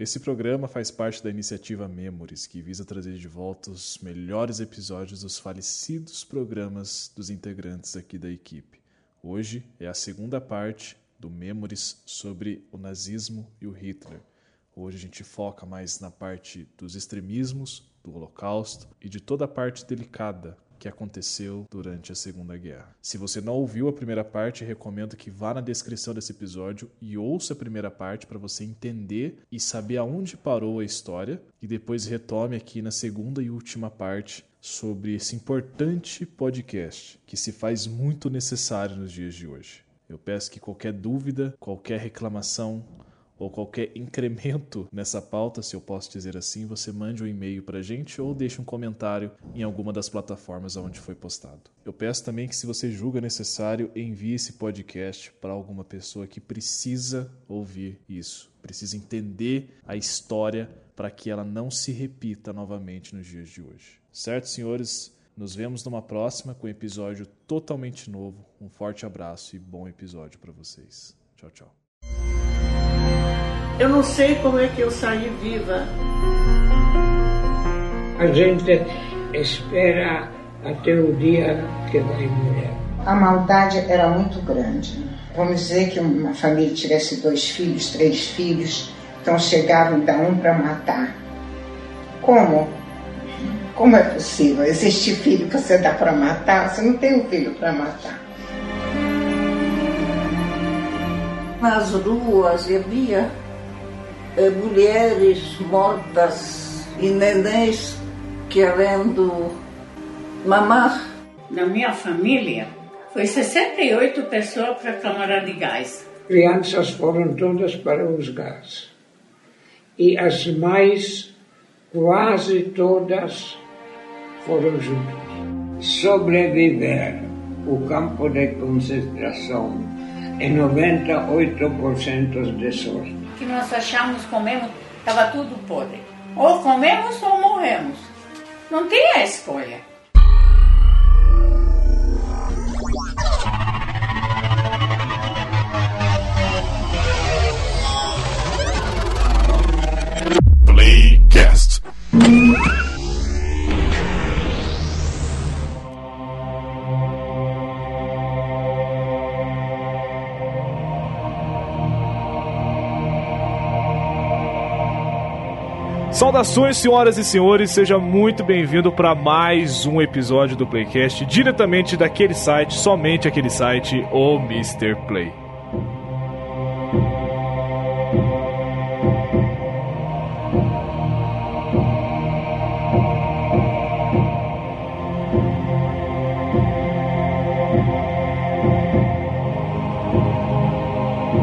Esse programa faz parte da iniciativa Memories, que visa trazer de volta os melhores episódios dos falecidos programas dos integrantes aqui da equipe. Hoje é a segunda parte do Memories sobre o nazismo e o Hitler. Hoje a gente foca mais na parte dos extremismos, do Holocausto e de toda a parte delicada que aconteceu durante a Segunda Guerra. Se você não ouviu a primeira parte, recomendo que vá na descrição desse episódio e ouça a primeira parte para você entender e saber aonde parou a história e depois retome aqui na segunda e última parte sobre esse importante podcast que se faz muito necessário nos dias de hoje. Eu peço que qualquer dúvida, qualquer reclamação, ou qualquer incremento nessa pauta, se eu posso dizer assim, você mande um e-mail para a gente ou deixe um comentário em alguma das plataformas onde foi postado. Eu peço também que, se você julga necessário, envie esse podcast para alguma pessoa que precisa ouvir isso, precisa entender a história para que ela não se repita novamente nos dias de hoje. Certo, senhores? Nos vemos numa próxima com um episódio totalmente novo. Um forte abraço e bom episódio para vocês. Tchau, tchau. Eu não sei como é que eu saí viva. A gente espera até o dia que vai morrer. A maldade era muito grande. Vamos dizer que uma família tivesse dois filhos, três filhos, então chegavam da um para matar. Como? Como é possível? Existe filho que você dá para matar? Você não tem um filho para matar. Nas ruas havia mulheres mortas e nenéns querendo mamar. Na minha família, foi 68 pessoas para a Câmara de Gás. Crianças foram todas para os gás. E as mães, quase todas, foram juntas. Sobreviver o campo de concentração é 98% de sorte que nós achamos, comemos, estava tudo podre. Ou comemos ou morremos. Não tem a escolha. Playcast. Saudações, senhoras e senhores, seja muito bem-vindo para mais um episódio do Playcast, diretamente daquele site, somente aquele site, o Mr. Play.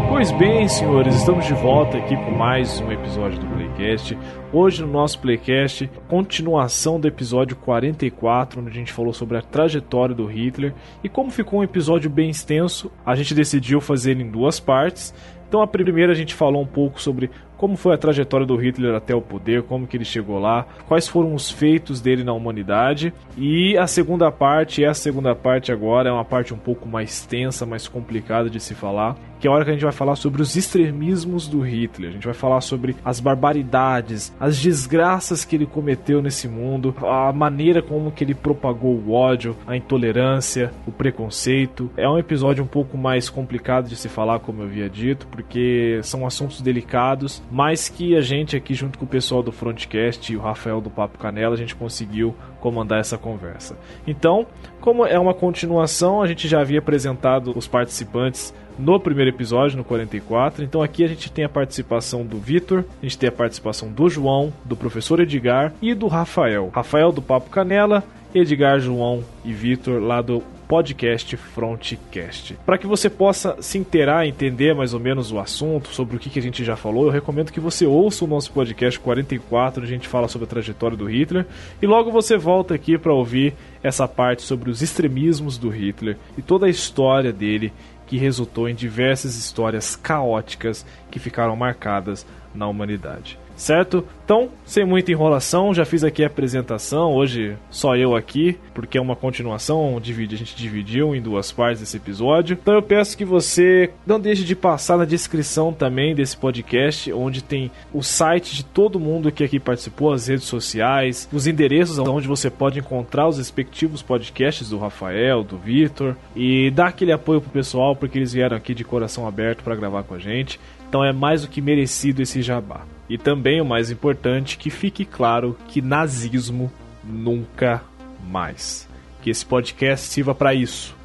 Pois bem, senhores, estamos de volta aqui com mais um episódio do Playcast. Hoje no nosso Playcast, continuação do episódio 44, onde a gente falou sobre a trajetória do Hitler. E como ficou um episódio bem extenso, a gente decidiu fazer em duas partes. Então a primeira a gente falou um pouco sobre como foi a trajetória do Hitler até o poder, como que ele chegou lá, quais foram os feitos dele na humanidade. E a segunda parte, essa segunda parte agora é uma parte um pouco mais tensa, mais complicada de se falar, que é a hora que a gente vai falar sobre os extremismos do Hitler. A gente vai falar sobre as barbaridades, as desgraças que ele cometeu nesse mundo, a maneira como que ele propagou o ódio, a intolerância, o preconceito. É um episódio um pouco mais complicado de se falar, como eu havia dito, porque são assuntos delicados, mas que a gente aqui junto com o pessoal do Frontcast e o Rafael do Papo Canela, a gente conseguiu comandar essa conversa. Então, como é uma continuação, a gente já havia apresentado os participantes no primeiro episódio, no 44. Então aqui a gente tem a participação do Vitor, a gente tem a participação do João, do professor Edgar e do Rafael. Rafael do Papo Canela, Edgar, João e Vitor lá do podcast Frontcast. Para que você possa se inteirar, entender mais ou menos o assunto, sobre o que, a gente já falou, eu recomendo que você ouça o nosso podcast 44, onde a gente fala sobre a trajetória do Hitler, e logo você volta aqui para ouvir essa parte sobre os extremismos do Hitler e toda a história dele que resultou em diversas histórias caóticas que ficaram marcadas na humanidade. Certo? Então, sem muita enrolação, já fiz aqui a apresentação, hoje só eu aqui, porque é uma continuação, a gente dividiu em duas partes esse episódio. Então eu peço que você não deixe de passar na descrição também desse podcast, onde tem o site de todo mundo que aqui participou, as redes sociais, os endereços onde você pode encontrar os respectivos podcasts do Rafael, do Vitor, e dar aquele apoio pro pessoal, porque eles vieram aqui de coração aberto para gravar com a gente. Então é mais do que merecido esse jabá. E também o mais importante, que fique claro que nazismo nunca mais. Que esse podcast sirva para isso,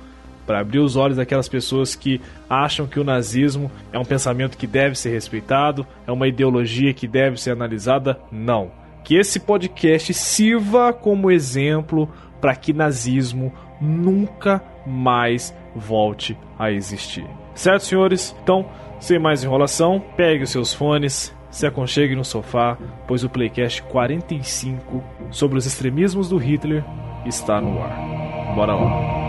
para abrir os olhos daquelas pessoas que acham que o nazismo é um pensamento que deve ser respeitado, é uma ideologia que deve ser analisada. Não. Que esse podcast sirva como exemplo para que nazismo nunca mais volte a existir. Certo, senhores? Então, sem mais enrolação, pegue os seus fones, se aconchegue no sofá, pois o Playcast 45 sobre os extremismos do Hitler está no ar. Bora lá.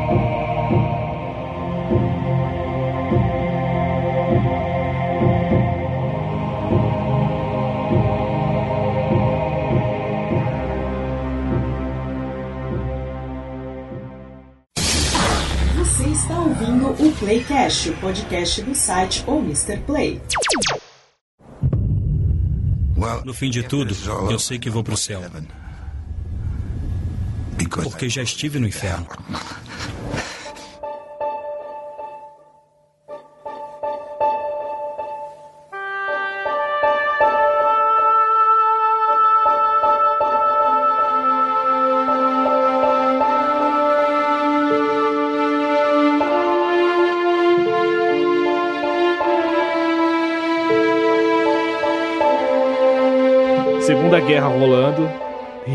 está ouvindo o Playcast, o podcast do site ou Mr. Play. No fim de tudo, eu sei que vou para o céu. Porque já estive no inferno.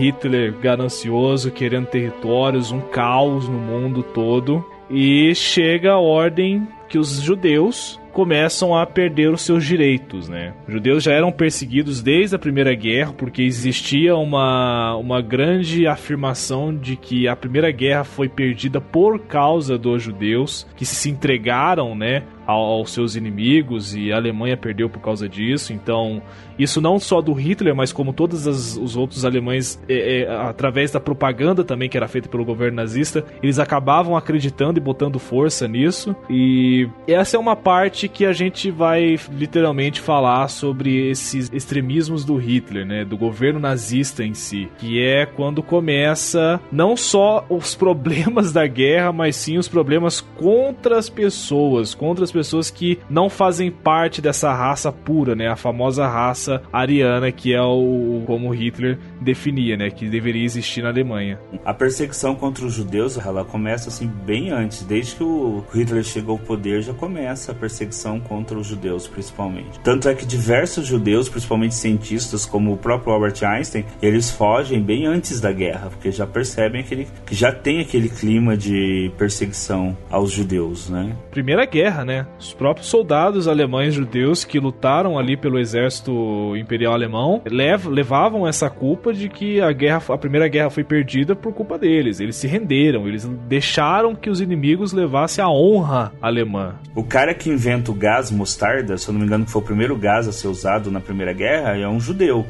Hitler ganancioso, querendo territórios, um caos no mundo todo. E chega a ordem que os judeus começam a perder os seus direitos, né? Os judeus já eram perseguidos desde a Primeira Guerra porque existia uma, uma grande afirmação de que a Primeira Guerra foi perdida por causa dos judeus que se entregaram, né, aos seus inimigos e a Alemanha perdeu por causa disso. Então, isso não só do Hitler, mas como todos os outros alemães, é, é, através da propaganda também que era feita pelo governo nazista, eles acabavam acreditando e botando força nisso. E essa é uma parte que a gente vai literalmente falar sobre esses extremismos do Hitler, né, do governo nazista em si, que é quando começa não só os problemas da guerra, mas sim os problemas contra as pessoas, contra as pessoas que não fazem parte dessa raça pura, né, a famosa raça ariana que é o como Hitler definia, né, que deveria existir na Alemanha. A perseguição contra os judeus, ela começa assim bem antes, desde que o Hitler chegou ao poder já começa a perseguição contra os judeus, principalmente. Tanto é que diversos judeus, principalmente cientistas como o próprio Albert Einstein, eles fogem bem antes da guerra, porque já percebem aquele, que já tem aquele clima de perseguição aos judeus, né? Primeira guerra, né? Os próprios soldados alemães judeus que lutaram ali pelo exército imperial alemão lev levavam essa culpa de que a guerra, a primeira guerra foi perdida por culpa deles. Eles se renderam, eles deixaram que os inimigos levassem a honra alemã. O cara que inventa o gás mostarda, se eu não me engano, que foi o primeiro gás a ser usado na Primeira Guerra, é um judeu.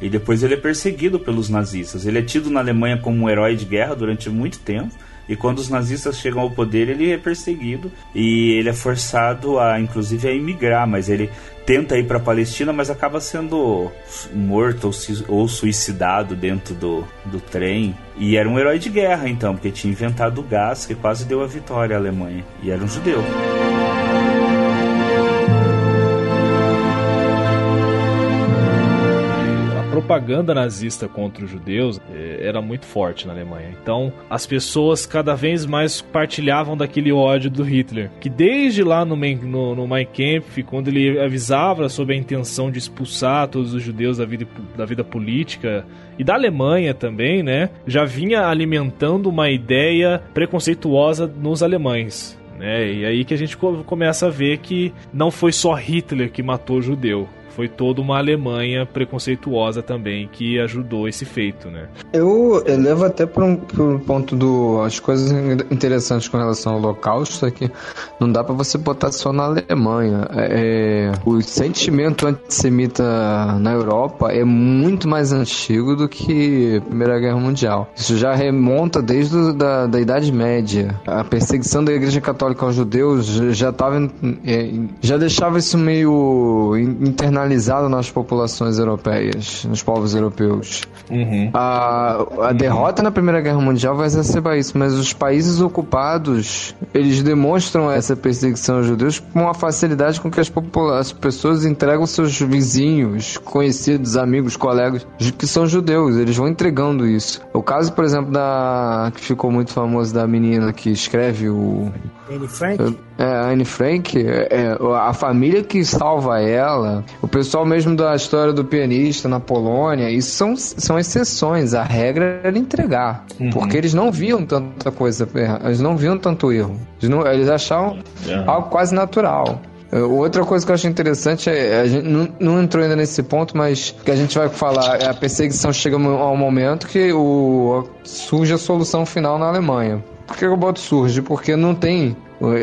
E depois ele é perseguido pelos nazistas. Ele é tido na Alemanha como um herói de guerra durante muito tempo. E quando os nazistas chegam ao poder, ele é perseguido e ele é forçado a, inclusive, a emigrar. Mas ele tenta ir para a Palestina, mas acaba sendo morto ou, suicidado dentro do, do trem. E era um herói de guerra, então, porque tinha inventado o gás que quase deu a vitória à Alemanha. E era um judeu. Propaganda nazista contra os judeus eh, era muito forte na Alemanha. Então, as pessoas cada vez mais partilhavam daquele ódio do Hitler. Que desde lá no, no, no Mein Kampf, quando ele avisava sobre a intenção de expulsar todos os judeus da vida, da vida política e da Alemanha também, né? Já vinha alimentando uma ideia preconceituosa nos alemães. Né? E aí que a gente começa a ver que não foi só Hitler que matou judeu foi toda uma Alemanha preconceituosa também que ajudou esse feito, né? Eu, eu levo até para um, um, ponto do as coisas interessantes com relação ao Holocausto é que não dá para você botar só na Alemanha. É, o sentimento antissemita na Europa é muito mais antigo do que a Primeira Guerra Mundial. Isso já remonta desde do, da, da Idade Média. A perseguição da Igreja Católica aos judeus já estava é, já deixava isso meio internalizado nas populações europeias, nos povos europeus. Uhum. A, a derrota na Primeira Guerra Mundial vai exacerbar isso, mas os países ocupados eles demonstram essa perseguição aos judeus com uma facilidade com que as, as pessoas entregam seus vizinhos, conhecidos, amigos, colegas que são judeus. Eles vão entregando isso. O caso, por exemplo, da que ficou muito famoso da menina que escreve o Anne Frank? É, Anne Frank, é, é, a família que salva ela, o pessoal mesmo da história do pianista na Polônia, isso são, são exceções. A regra era entregar. Uhum. Porque eles não viam tanta coisa, eles não viam tanto erro. Eles, não, eles achavam uhum. algo quase natural. Outra coisa que eu acho interessante é, a gente não, não, entrou ainda nesse ponto, mas que a gente vai falar, é a perseguição chega ao momento que o, surge a solução final na Alemanha. Por que o boto surge? Porque não tem.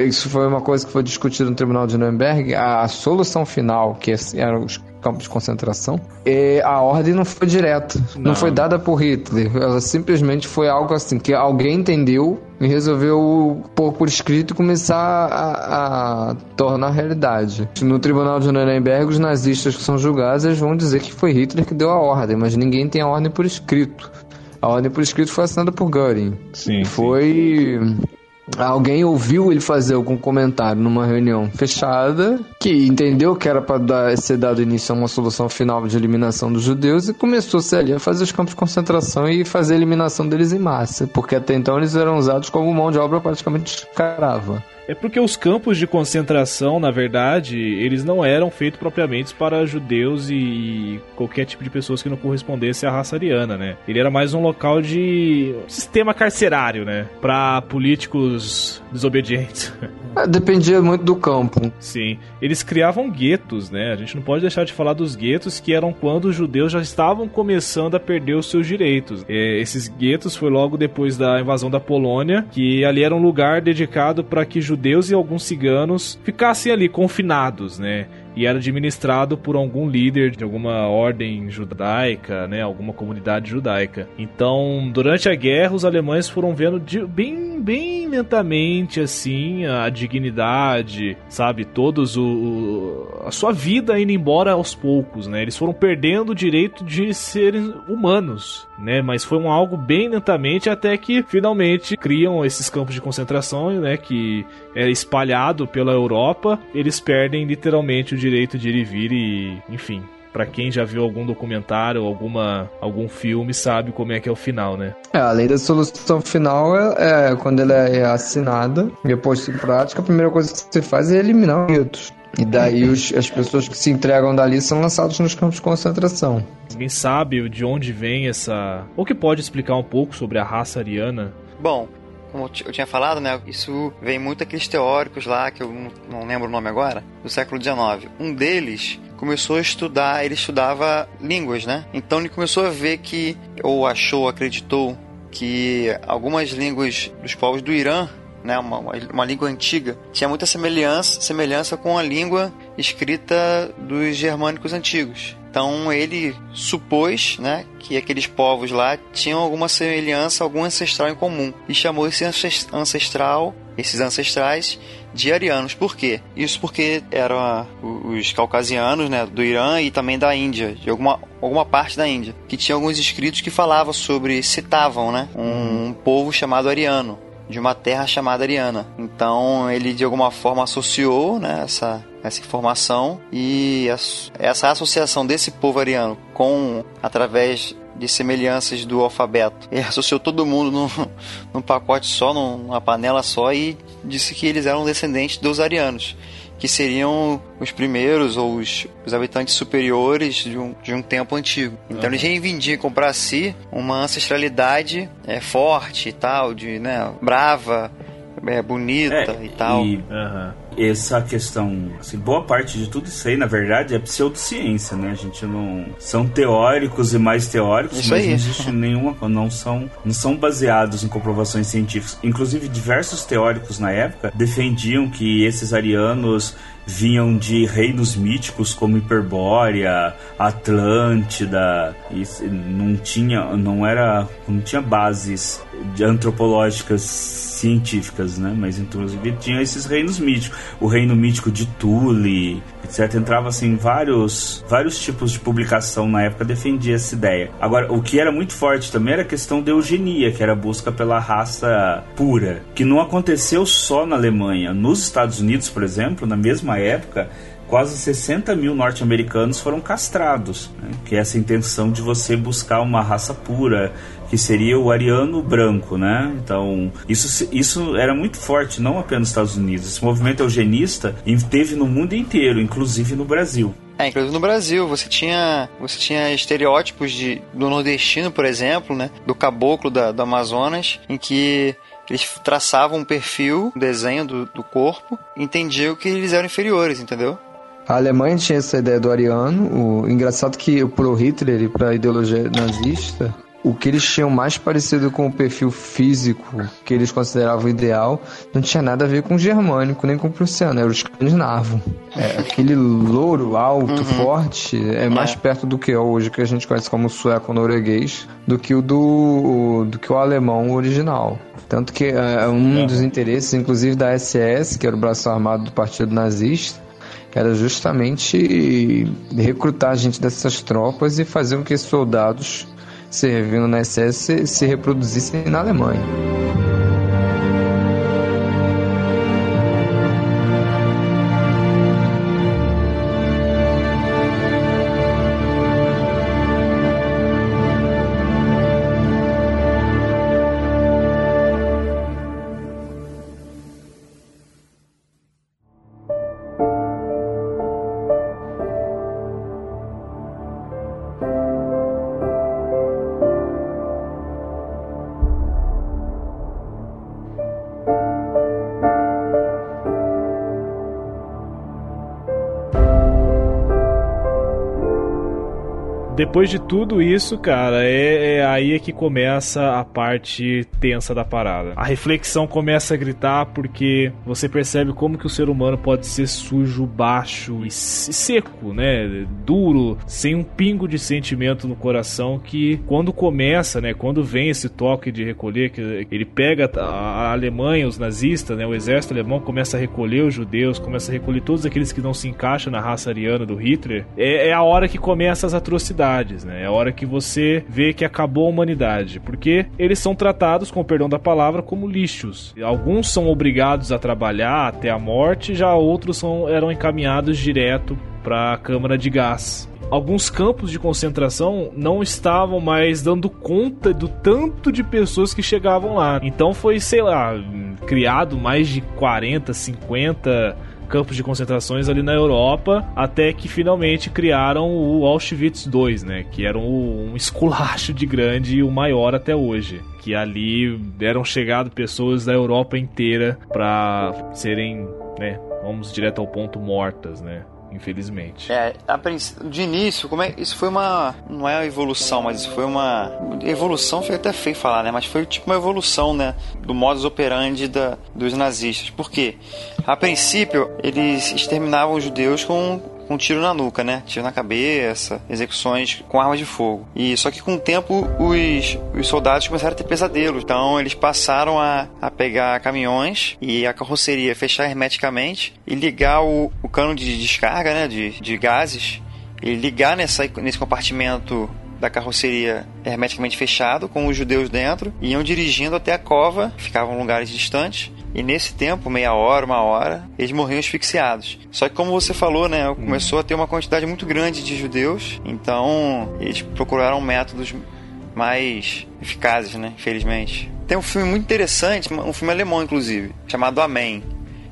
Isso foi uma coisa que foi discutida no Tribunal de Nuremberg. A solução final, que eram os campos de concentração, e a ordem não foi direta. Não. não foi dada por Hitler. Ela simplesmente foi algo assim que alguém entendeu e resolveu pôr por escrito e começar a, a, tornar realidade. No Tribunal de Nuremberg, os nazistas que são julgados vão dizer que foi Hitler que deu a ordem, mas ninguém tem a ordem por escrito. A ordem por escrito foi assinada por Göring. Sim. Foi. Sim. Alguém ouviu ele fazer algum comentário numa reunião fechada, que entendeu que era para ser dado início a uma solução final de eliminação dos judeus e começou-se ali a fazer os campos de concentração e fazer a eliminação deles em massa, porque até então eles eram usados como mão de obra praticamente escrava. É porque os campos de concentração, na verdade, eles não eram feitos propriamente para judeus e qualquer tipo de pessoas que não correspondesse à raça ariana, né? Ele era mais um local de sistema carcerário, né? Para políticos desobedientes. É, dependia muito do campo. Sim. Eles criavam guetos, né? A gente não pode deixar de falar dos guetos que eram quando os judeus já estavam começando a perder os seus direitos. É, esses guetos foi logo depois da invasão da Polônia, que ali era um lugar dedicado para que judeus e alguns ciganos ficassem ali confinados, né? E era administrado por algum líder de alguma ordem judaica, né, alguma comunidade judaica. Então, durante a guerra, os alemães foram vendo de, bem, bem lentamente assim a dignidade, sabe, todos o, a sua vida indo embora aos poucos, né? Eles foram perdendo o direito de serem humanos, né? Mas foi um algo bem lentamente até que finalmente criam esses campos de concentração, né, que é espalhado pela Europa. Eles perdem literalmente o direito de ir e vir e, enfim, para quem já viu algum documentário, alguma algum filme, sabe como é que é o final, né? É, a lei da solução final é, é quando ela é assinada, depois em prática, a primeira coisa que você faz é eliminar os mitos. E daí os, as pessoas que se entregam dali são lançadas nos campos de concentração. Alguém sabe de onde vem essa. Ou que pode explicar um pouco sobre a raça ariana? Bom, como eu tinha falado, né, isso vem muito daqueles teóricos lá, que eu não lembro o nome agora, do século XIX. Um deles começou a estudar, ele estudava línguas, né? Então ele começou a ver que, ou achou, acreditou, que algumas línguas dos povos do Irã né, uma, uma língua antiga, tinha muita semelhança, semelhança com a língua escrita dos germânicos antigos. Então ele supôs né, que aqueles povos lá tinham alguma semelhança, algum ancestral em comum. E chamou esse ancestral, esses ancestrais, de arianos. Por quê? Isso porque eram os caucasianos né, do Irã e também da Índia, de alguma, alguma parte da Índia, que tinha alguns escritos que falavam sobre, citavam né, um, um povo chamado ariano de uma terra chamada Ariana. Então ele de alguma forma associou né, essa, essa informação e essa associação desse povo ariano com através de semelhanças do alfabeto. Ele associou todo mundo num, num pacote só, numa panela só e disse que eles eram descendentes dos arianos que seriam os primeiros ou os, os habitantes superiores de um, de um tempo antigo. Então uhum. eles reivindicam para si uma ancestralidade é, forte e tal, de né, brava, é, bonita é, e tal. E, uhum. Essa questão, assim, boa parte de tudo isso aí, na verdade, é pseudociência, né? A gente não são teóricos e mais teóricos, Isso mas aí. não existe nenhuma, não são, não são baseados em comprovações científicas. Inclusive, diversos teóricos na época defendiam que esses arianos vinham de reinos míticos como Hiperbórea, Atlântida, não tinha, não era, não tinha bases antropológicas científicas, né? Mas inclusive tinha esses reinos míticos, o reino mítico de Tule, etc. Entrava assim vários, vários tipos de publicação na época defendia essa ideia. Agora, o que era muito forte também era a questão da eugenia, que era a busca pela raça pura, que não aconteceu só na Alemanha, nos Estados Unidos, por exemplo, na mesma época quase 60 mil norte-americanos foram castrados, né? que é essa intenção de você buscar uma raça pura, que seria o ariano branco, né? Então, isso, isso era muito forte, não apenas nos Estados Unidos. Esse movimento eugenista teve no mundo inteiro, inclusive no Brasil. É, inclusive no Brasil, você tinha, você tinha estereótipos de, do nordestino, por exemplo, né? Do caboclo da, do Amazonas, em que eles traçavam um perfil, um desenho do, do corpo, e entendiam que eles eram inferiores, entendeu? A Alemanha tinha essa ideia do ariano. O engraçado que pro Hitler e pra ideologia nazista, o que eles tinham mais parecido com o perfil físico que eles consideravam ideal não tinha nada a ver com o germânico nem com o prussiano, era o escandinavo. É, aquele louro alto, forte, é mais perto do que é hoje, que a gente conhece como sueco-norueguês, do que o do, do que o alemão original. Tanto que é, um dos interesses, inclusive da SS, que era o braço armado do Partido Nazista, era justamente recrutar gente dessas tropas e fazer com que esses soldados servindo na SS se, se reproduzissem na Alemanha. Depois de tudo isso, cara, é, é aí é que começa a parte tensa da parada. A reflexão começa a gritar porque você percebe como que o ser humano pode ser sujo, baixo e se- seco, né? Duro, sem um pingo de sentimento no coração que quando começa, né? Quando vem esse toque de recolher, que ele pega a a Alemanha, os nazistas, né? O exército alemão começa a recolher os judeus, começa a recolher todos aqueles que não se encaixam na raça ariana do Hitler. É, é a hora que começa as atrocidades, né? É a hora que você vê que acabou a humanidade, porque eles são tratados, com o perdão da palavra, como lixos. Alguns são obrigados a trabalhar até a morte, já outros são, eram encaminhados direto para a câmara de gás. Alguns campos de concentração não estavam mais dando conta do tanto de pessoas que chegavam lá. Então foi, sei lá, criado mais de 40, 50 campos de concentrações ali na Europa, até que finalmente criaram o Auschwitz II, né, que era um, um esculacho de grande e o maior até hoje, que ali eram chegadas pessoas da Europa inteira para serem, né, vamos direto ao ponto mortas, né, infelizmente. É, a de início, como é, isso foi uma. Não é uma evolução, mas isso foi uma. Evolução foi até feio falar, né? Mas foi tipo uma evolução, né? Do modus operandi da, dos nazistas. Por quê? A princípio, eles exterminavam os judeus com, com tiro na nuca, né? Tiro na cabeça, execuções com armas de fogo. E só que com o tempo os, os soldados começaram a ter pesadelos. Então eles passaram a, a pegar caminhões e a carroceria fechar hermeticamente e ligar o, o cano de descarga, né? De, de gases. E ligar nessa, nesse compartimento da carroceria hermeticamente fechado, com os judeus dentro, e iam dirigindo até a cova, ficavam lugares distantes, e nesse tempo, meia hora, uma hora, eles morriam asfixiados. Só que como você falou, né, começou a ter uma quantidade muito grande de judeus, então eles procuraram métodos mais eficazes, né, infelizmente. Tem um filme muito interessante, um filme alemão inclusive, chamado Amém.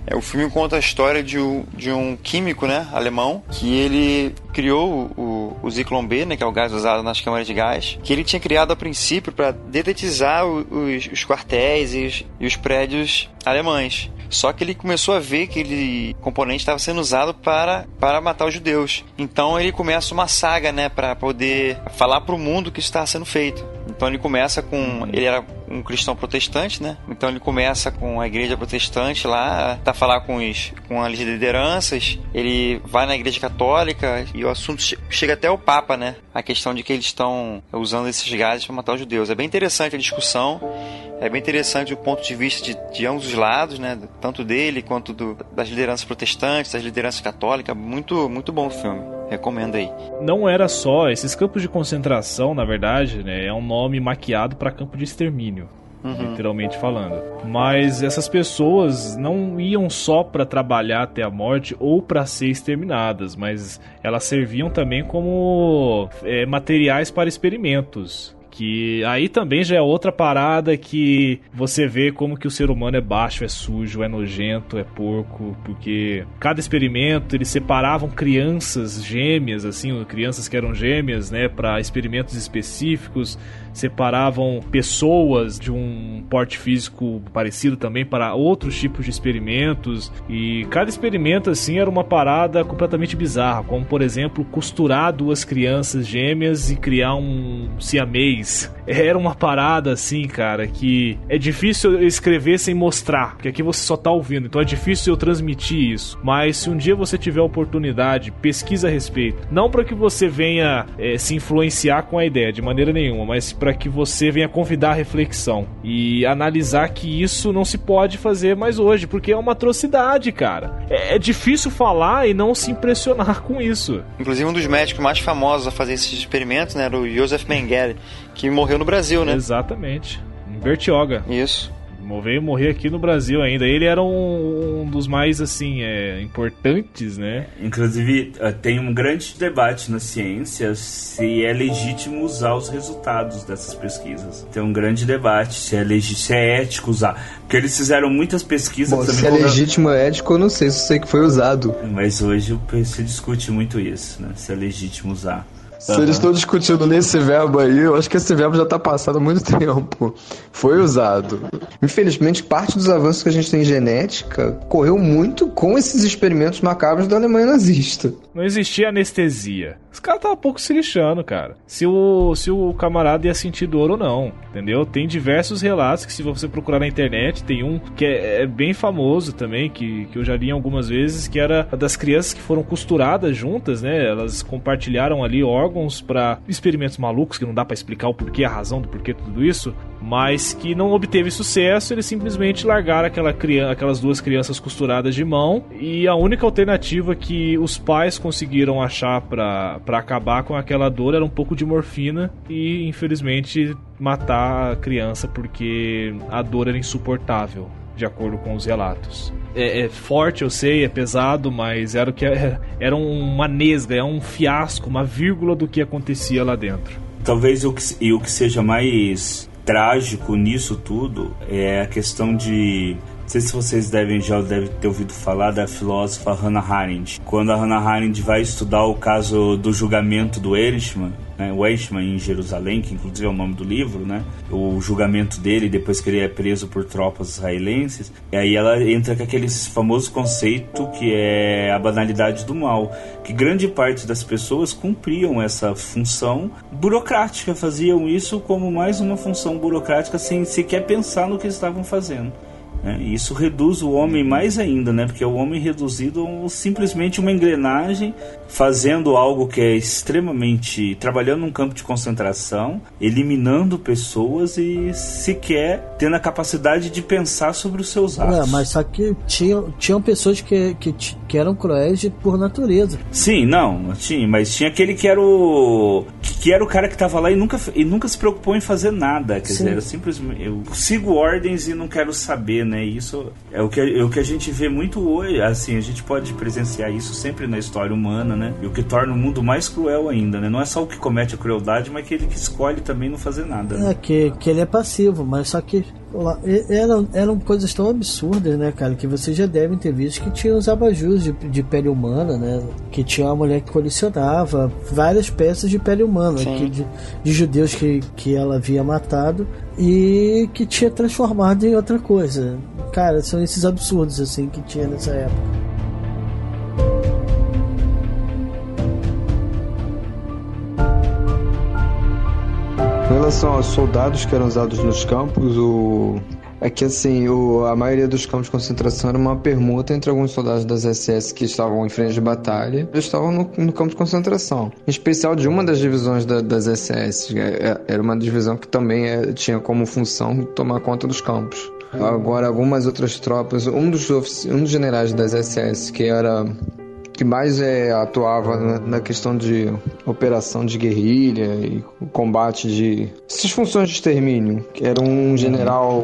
É, o filme conta a história de um, de um químico, né, alemão, que ele criou o, o Zyklon B, né, que é o gás usado nas câmaras de gás, que ele tinha criado a princípio para dedetizar os, os quartéis e os, e os prédios alemães. Só que ele começou a ver que aquele componente estava sendo usado para, para matar os judeus. Então ele começa uma saga, né, para poder falar para o mundo que isso estava sendo feito. Então ele começa com. Ele era um cristão protestante, né? Então ele começa com a igreja protestante lá, tá falar com, os, com as lideranças. Ele vai na igreja católica e o assunto chega até o Papa, né? A questão de que eles estão usando esses gases para matar os judeus. É bem interessante a discussão. É bem interessante o ponto de vista de, de ambos os lados, né? Tanto dele quanto do, das lideranças protestantes, das lideranças católicas. Muito, muito bom o filme. Recomendo aí. Não era só esses campos de concentração, na verdade, né? É um nome maquiado para campo de extermínio. Uhum. literalmente falando. Mas essas pessoas não iam só para trabalhar até a morte ou para ser exterminadas, mas elas serviam também como é, materiais para experimentos. Que aí também já é outra parada que você vê como que o ser humano é baixo, é sujo, é nojento, é porco, porque cada experimento eles separavam crianças gêmeas, assim, crianças que eram gêmeas, né, para experimentos específicos separavam pessoas de um porte físico parecido também para outros tipos de experimentos e cada experimento assim era uma parada completamente bizarra, como por exemplo costurar duas crianças gêmeas e criar um siamês. Era uma parada assim, cara, que é difícil eu escrever sem mostrar, porque aqui você só tá ouvindo, então é difícil eu transmitir isso. Mas se um dia você tiver oportunidade, pesquisa a respeito. Não para que você venha é, se influenciar com a ideia de maneira nenhuma, mas para que você venha convidar a reflexão e analisar que isso não se pode fazer mais hoje, porque é uma atrocidade, cara. É, é difícil falar e não se impressionar com isso. Inclusive, um dos médicos mais famosos a fazer esses experimentos né, era o Joseph Mengele, que morreu no Brasil, né? Exatamente. Em Bertioga. Isso veio morrer aqui no Brasil ainda. Ele era um, um dos mais, assim, é, importantes, né? Inclusive, eh, tem um grande debate na ciência se é legítimo usar os resultados dessas pesquisas. Tem um grande debate se é, se é ético usar. Porque eles fizeram muitas pesquisas... Bom, se é legítimo ou ético, eu não sei, se sei que foi usado. Mas hoje se discute muito isso, né? Se é legítimo usar. Se uhum. eles estão discutindo nesse verbo aí, eu acho que esse verbo já está passado há muito tempo. Foi usado. Infelizmente, parte dos avanços que a gente tem em genética correu muito com esses experimentos macabros da Alemanha nazista. Não existia anestesia. Os caras estavam um pouco se lixando, cara. Se o, se o camarada ia sentir dor ou não, entendeu? Tem diversos relatos que se você procurar na internet, tem um que é, é bem famoso também, que, que eu já li algumas vezes, que era das crianças que foram costuradas juntas, né? Elas compartilharam ali órgãos para experimentos malucos, que não dá para explicar o porquê, a razão do porquê tudo isso, mas que não obteve sucesso, eles simplesmente largaram aquela criança, aquelas duas crianças costuradas de mão, e a única alternativa que os pais conseguiram achar para acabar com aquela dor era um pouco de morfina e infelizmente matar a criança porque a dor era insuportável, de acordo com os relatos. É, é forte, eu sei, é pesado, mas era o que era, era uma nesga, é um fiasco, uma vírgula do que acontecia lá dentro. Talvez o que, e o que seja mais trágico nisso tudo é a questão de não sei se vocês devem já devem ter ouvido falar da filósofa Hannah Arendt. Quando a Hannah Arendt vai estudar o caso do julgamento do Eichmann, né, o Eichmann em Jerusalém, que inclusive é o nome do livro, né, o julgamento dele depois que ele é preso por tropas israelenses, e aí ela entra com aquele famoso conceito que é a banalidade do mal, que grande parte das pessoas cumpriam essa função burocrática, faziam isso como mais uma função burocrática sem sequer pensar no que estavam fazendo. Né? Isso reduz o homem mais ainda, né? porque o homem reduzido é simplesmente uma engrenagem fazendo algo que é extremamente. trabalhando num campo de concentração, eliminando pessoas e sequer tendo a capacidade de pensar sobre os seus atos. É, mas só que tinham, tinham pessoas que, que, que eram cruéis por natureza. Sim, não, tinha, mas tinha aquele que era o. que era o cara que estava lá e nunca, e nunca se preocupou em fazer nada. Quer Sim. dizer, era simplesmente. Eu sigo ordens e não quero saber, né? Isso é o que, é o que a gente vê muito hoje. Assim, a gente pode presenciar isso sempre na história humana humana, né? E o que torna o mundo mais cruel ainda, né? Não é só o que comete a crueldade, mas aquele que escolhe também não fazer nada. Né? É, que, que ele é passivo, mas só que eram, eram coisas tão absurdas, né, cara, que vocês já devem ter visto que tinha os abajus de, de pele humana, né? Que tinha uma mulher que colecionava várias peças de pele humana, que, de, de judeus que, que ela havia matado e que tinha transformado em outra coisa. Cara, são esses absurdos assim que tinha nessa época. Relação aos soldados que eram usados nos campos, o... é que assim, o... a maioria dos campos de concentração era uma permuta entre alguns soldados das SS que estavam em frente de batalha e estavam no, no campo de concentração. Em especial de uma das divisões da, das SS, é, é, era uma divisão que também é, tinha como função tomar conta dos campos. Agora, algumas outras tropas, um dos, um dos generais das SS, que era que mais é, atuava na, na, questão de operação de guerrilha e combate de essas funções de extermínio, que era um general,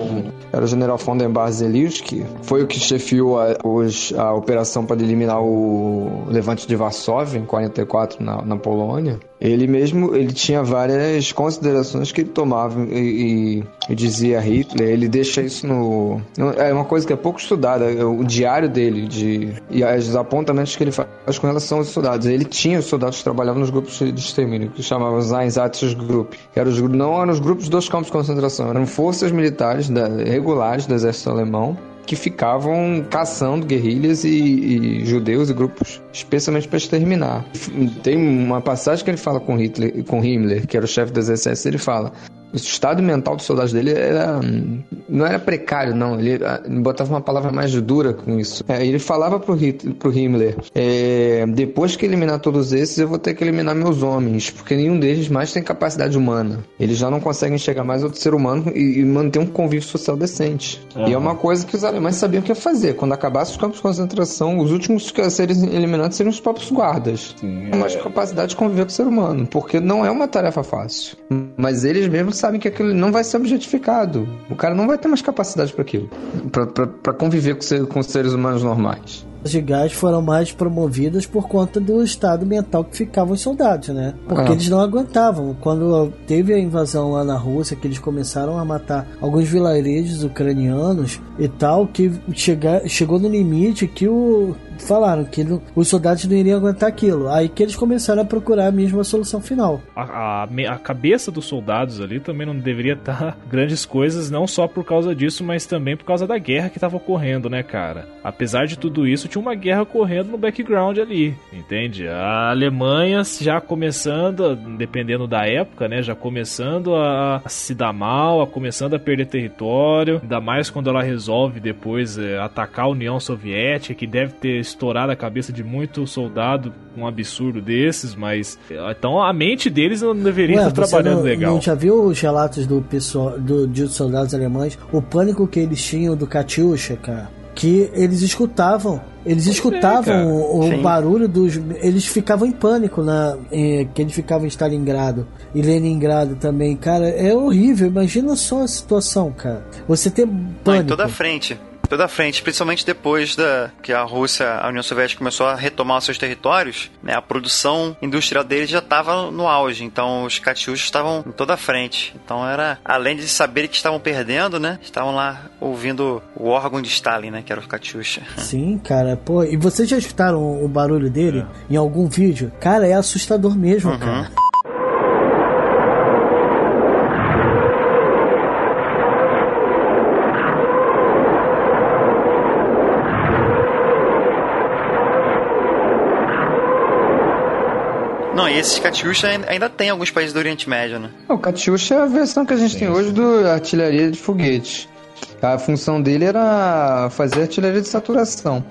era o general von den Barzelius, foi o que chefiou a, os, a operação para eliminar o levante de Varsóvia em 44 na, na Polônia. Ele mesmo ele tinha várias considerações que ele tomava e, e, dizia a Hitler. Ele deixa isso no. É uma coisa que é pouco estudada, é o diário dele de, e os apontamentos que ele faz com relação aos soldados. Ele tinha os soldados que trabalhavam nos grupos de extermínio, que chamavam Einsatzgruppe. Eram os, não eram os grupos dos campos de concentração, eram forças militares da, regulares do exército alemão que ficavam caçando guerrilhas e, e judeus e grupos, especialmente para exterminar. Tem uma passagem que ele fala com Hitler, com Himmler, que era o chefe das SS, ele fala: o estado mental dos soldados dele era não era precário, não. Ele, ah, botava uma palavra mais dura com isso. É, ele falava pro, Hitler, pro Himmler: é, depois que eliminar todos esses, eu vou ter que eliminar meus homens, porque nenhum deles mais tem capacidade humana. Eles já não conseguem chegar mais outro ser humano e, e manter um convívio social decente. Uhum. E é uma coisa que os alemães sabiam o que ia fazer. Quando acabasse os campos de concentração, os últimos a serem eliminados seriam os próprios guardas. Sim, é. Mais capacidade de conviver com o ser humano, porque não é uma tarefa fácil. Mas eles mesmos sabem que aquilo não vai ser objetificado. O cara não vai ter mais capacidade para aquilo, para conviver com, com seres humanos normais de gás foram mais promovidas por conta do estado mental que ficavam os soldados, né? Porque ah. eles não aguentavam. Quando teve a invasão lá na Rússia, que eles começaram a matar alguns vilarejos ucranianos e tal, que chega, chegou no limite que o falaram que não, os soldados não iriam aguentar aquilo. Aí que eles começaram a procurar a mesma solução final. A, a, a cabeça dos soldados ali também não deveria estar grandes coisas, não só por causa disso, mas também por causa da guerra que estava ocorrendo, né, cara? Apesar de tudo isso, tinha uma guerra correndo no background ali, entende? A Alemanha já começando, dependendo da época, né, já começando a se dar mal, a começando a perder território, ainda mais quando ela resolve depois é, atacar a União Soviética, que deve ter estourado a cabeça de muito soldado um absurdo desses, mas então a mente deles não deveria Ué, estar trabalhando não, legal. Não já viu os relatos do pessoal do, de soldados alemães, o pânico que eles tinham do Katyusha, cara? Que eles escutavam eles escutavam é, o, o barulho dos. Eles ficavam em pânico na. Em, que eles ficavam em Stalingrado e Leningrado também. Cara, é horrível. Imagina só a situação, cara. Você ter pânico. Não, em toda a frente toda a frente, principalmente depois da que a Rússia, a União Soviética começou a retomar seus territórios, né, a produção industrial deles já estava no auge, então os Katyushas estavam em toda a frente. Então era, além de saber que estavam perdendo, né, estavam lá ouvindo o órgão de Stalin, né, que era o Katyusha. Sim, cara, pô, e vocês já escutaram o barulho dele é. em algum vídeo? Cara, é assustador mesmo, uhum. cara. Não, e esses Katyusha ainda tem alguns países do Oriente Médio, né? O Katyusha é a versão que a gente sim, tem sim. hoje do artilharia de foguete. A função dele era fazer artilharia de saturação.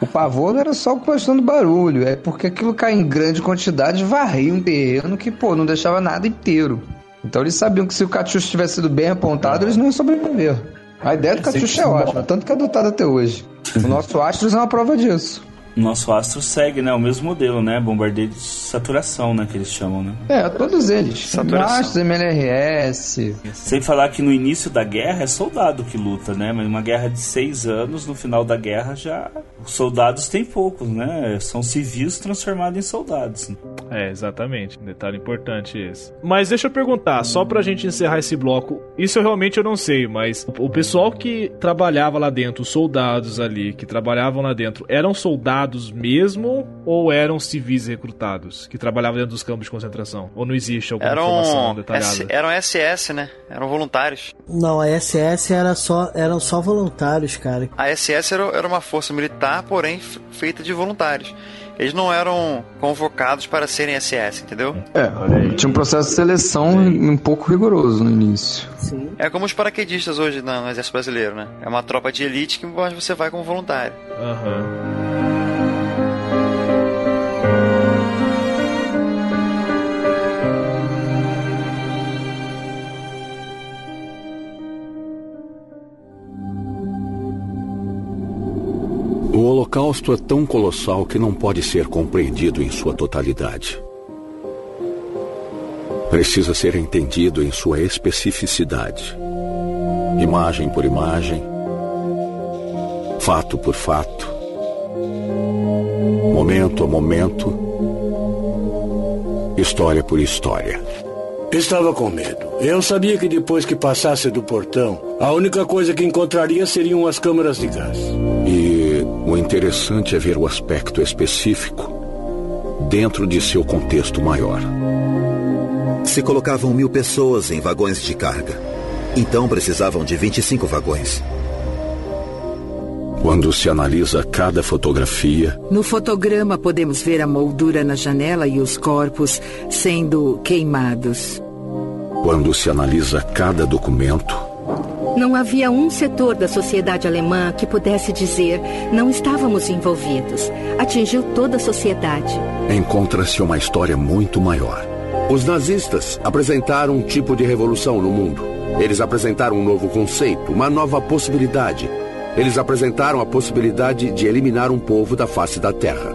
O pavor era só questão do barulho, é porque aquilo cai em grande quantidade varria um terreno que, pô, não deixava nada inteiro. Então eles sabiam que se o Katyusha tivesse sido bem apontado, eles não iam sobreviver. A ideia do Katyusha é ótima, tanto que é adotada até hoje. O nosso Astros é uma prova disso. Nosso astro segue, né? O mesmo modelo, né? Bombardeio de saturação, né? Que eles chamam, né? É, todos eles. Saturação. Astros, MLRS. Sem falar que no início da guerra é soldado que luta, né? Mas uma guerra de seis anos, no final da guerra já. Os soldados têm poucos, né? São civis transformados em soldados. É, exatamente. Detalhe importante esse. Mas deixa eu perguntar, só pra gente encerrar esse bloco. Isso eu realmente eu não sei, mas o pessoal que trabalhava lá dentro, os soldados ali que trabalhavam lá dentro, eram soldados mesmo ou eram civis recrutados que trabalhavam dentro dos campos de concentração? Ou não existe alguma Eram, informação detalhada? S- eram SS, né? Eram voluntários. Não, a SS era só, eram só voluntários, cara. A SS era, era uma força militar, porém feita de voluntários. Eles não eram convocados para serem SS, entendeu? É, tinha um processo de seleção um pouco rigoroso no início. Sim. É como os paraquedistas hoje no Exército Brasileiro, né? É uma tropa de elite que mas você vai como voluntário. Aham. Holocausto é tão colossal que não pode ser compreendido em sua totalidade. Precisa ser entendido em sua especificidade. Imagem por imagem, fato por fato, momento a momento, história por história. Estava com medo. Eu sabia que depois que passasse do portão, a única coisa que encontraria seriam as câmaras de gás. E o interessante é ver o aspecto específico dentro de seu contexto maior. Se colocavam mil pessoas em vagões de carga. Então precisavam de 25 vagões. Quando se analisa cada fotografia, No fotograma podemos ver a moldura na janela e os corpos sendo queimados. quando se analisa cada documento, Não havia um setor da sociedade alemã que pudesse dizer não estávamos envolvidos. Atingiu toda a sociedade. encontra-se uma história muito maior. Os nazistas apresentaram um tipo de revolução no mundo. Eles apresentaram um novo conceito, uma nova possibilidade. Eles apresentaram a possibilidade de eliminar um povo da face da terra.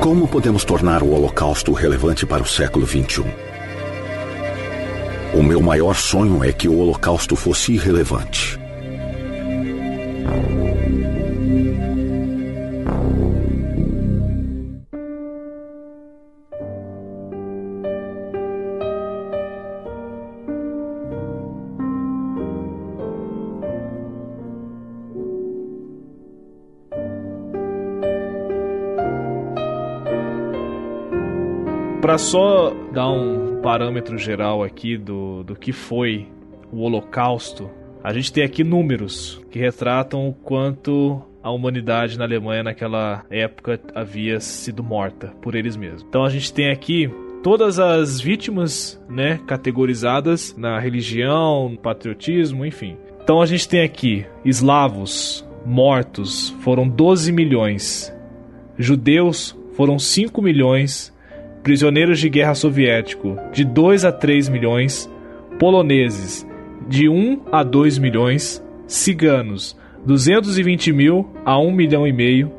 Como podemos tornar o Holocausto relevante para o século XXI? O meu maior sonho é que o Holocausto fosse irrelevante. Para só dar um parâmetro geral aqui do, do que foi o Holocausto, a gente tem aqui números que retratam o quanto a humanidade na Alemanha naquela época havia sido morta por eles mesmos. Então a gente tem aqui todas as vítimas, né, categorizadas na religião, patriotismo, enfim. Então a gente tem aqui eslavos mortos foram 12 milhões, judeus foram 5 milhões, prisioneiros de guerra soviético de 2 a 3 milhões, poloneses de 1 a 2 milhões, ciganos 220 mil a 1 milhão e meio,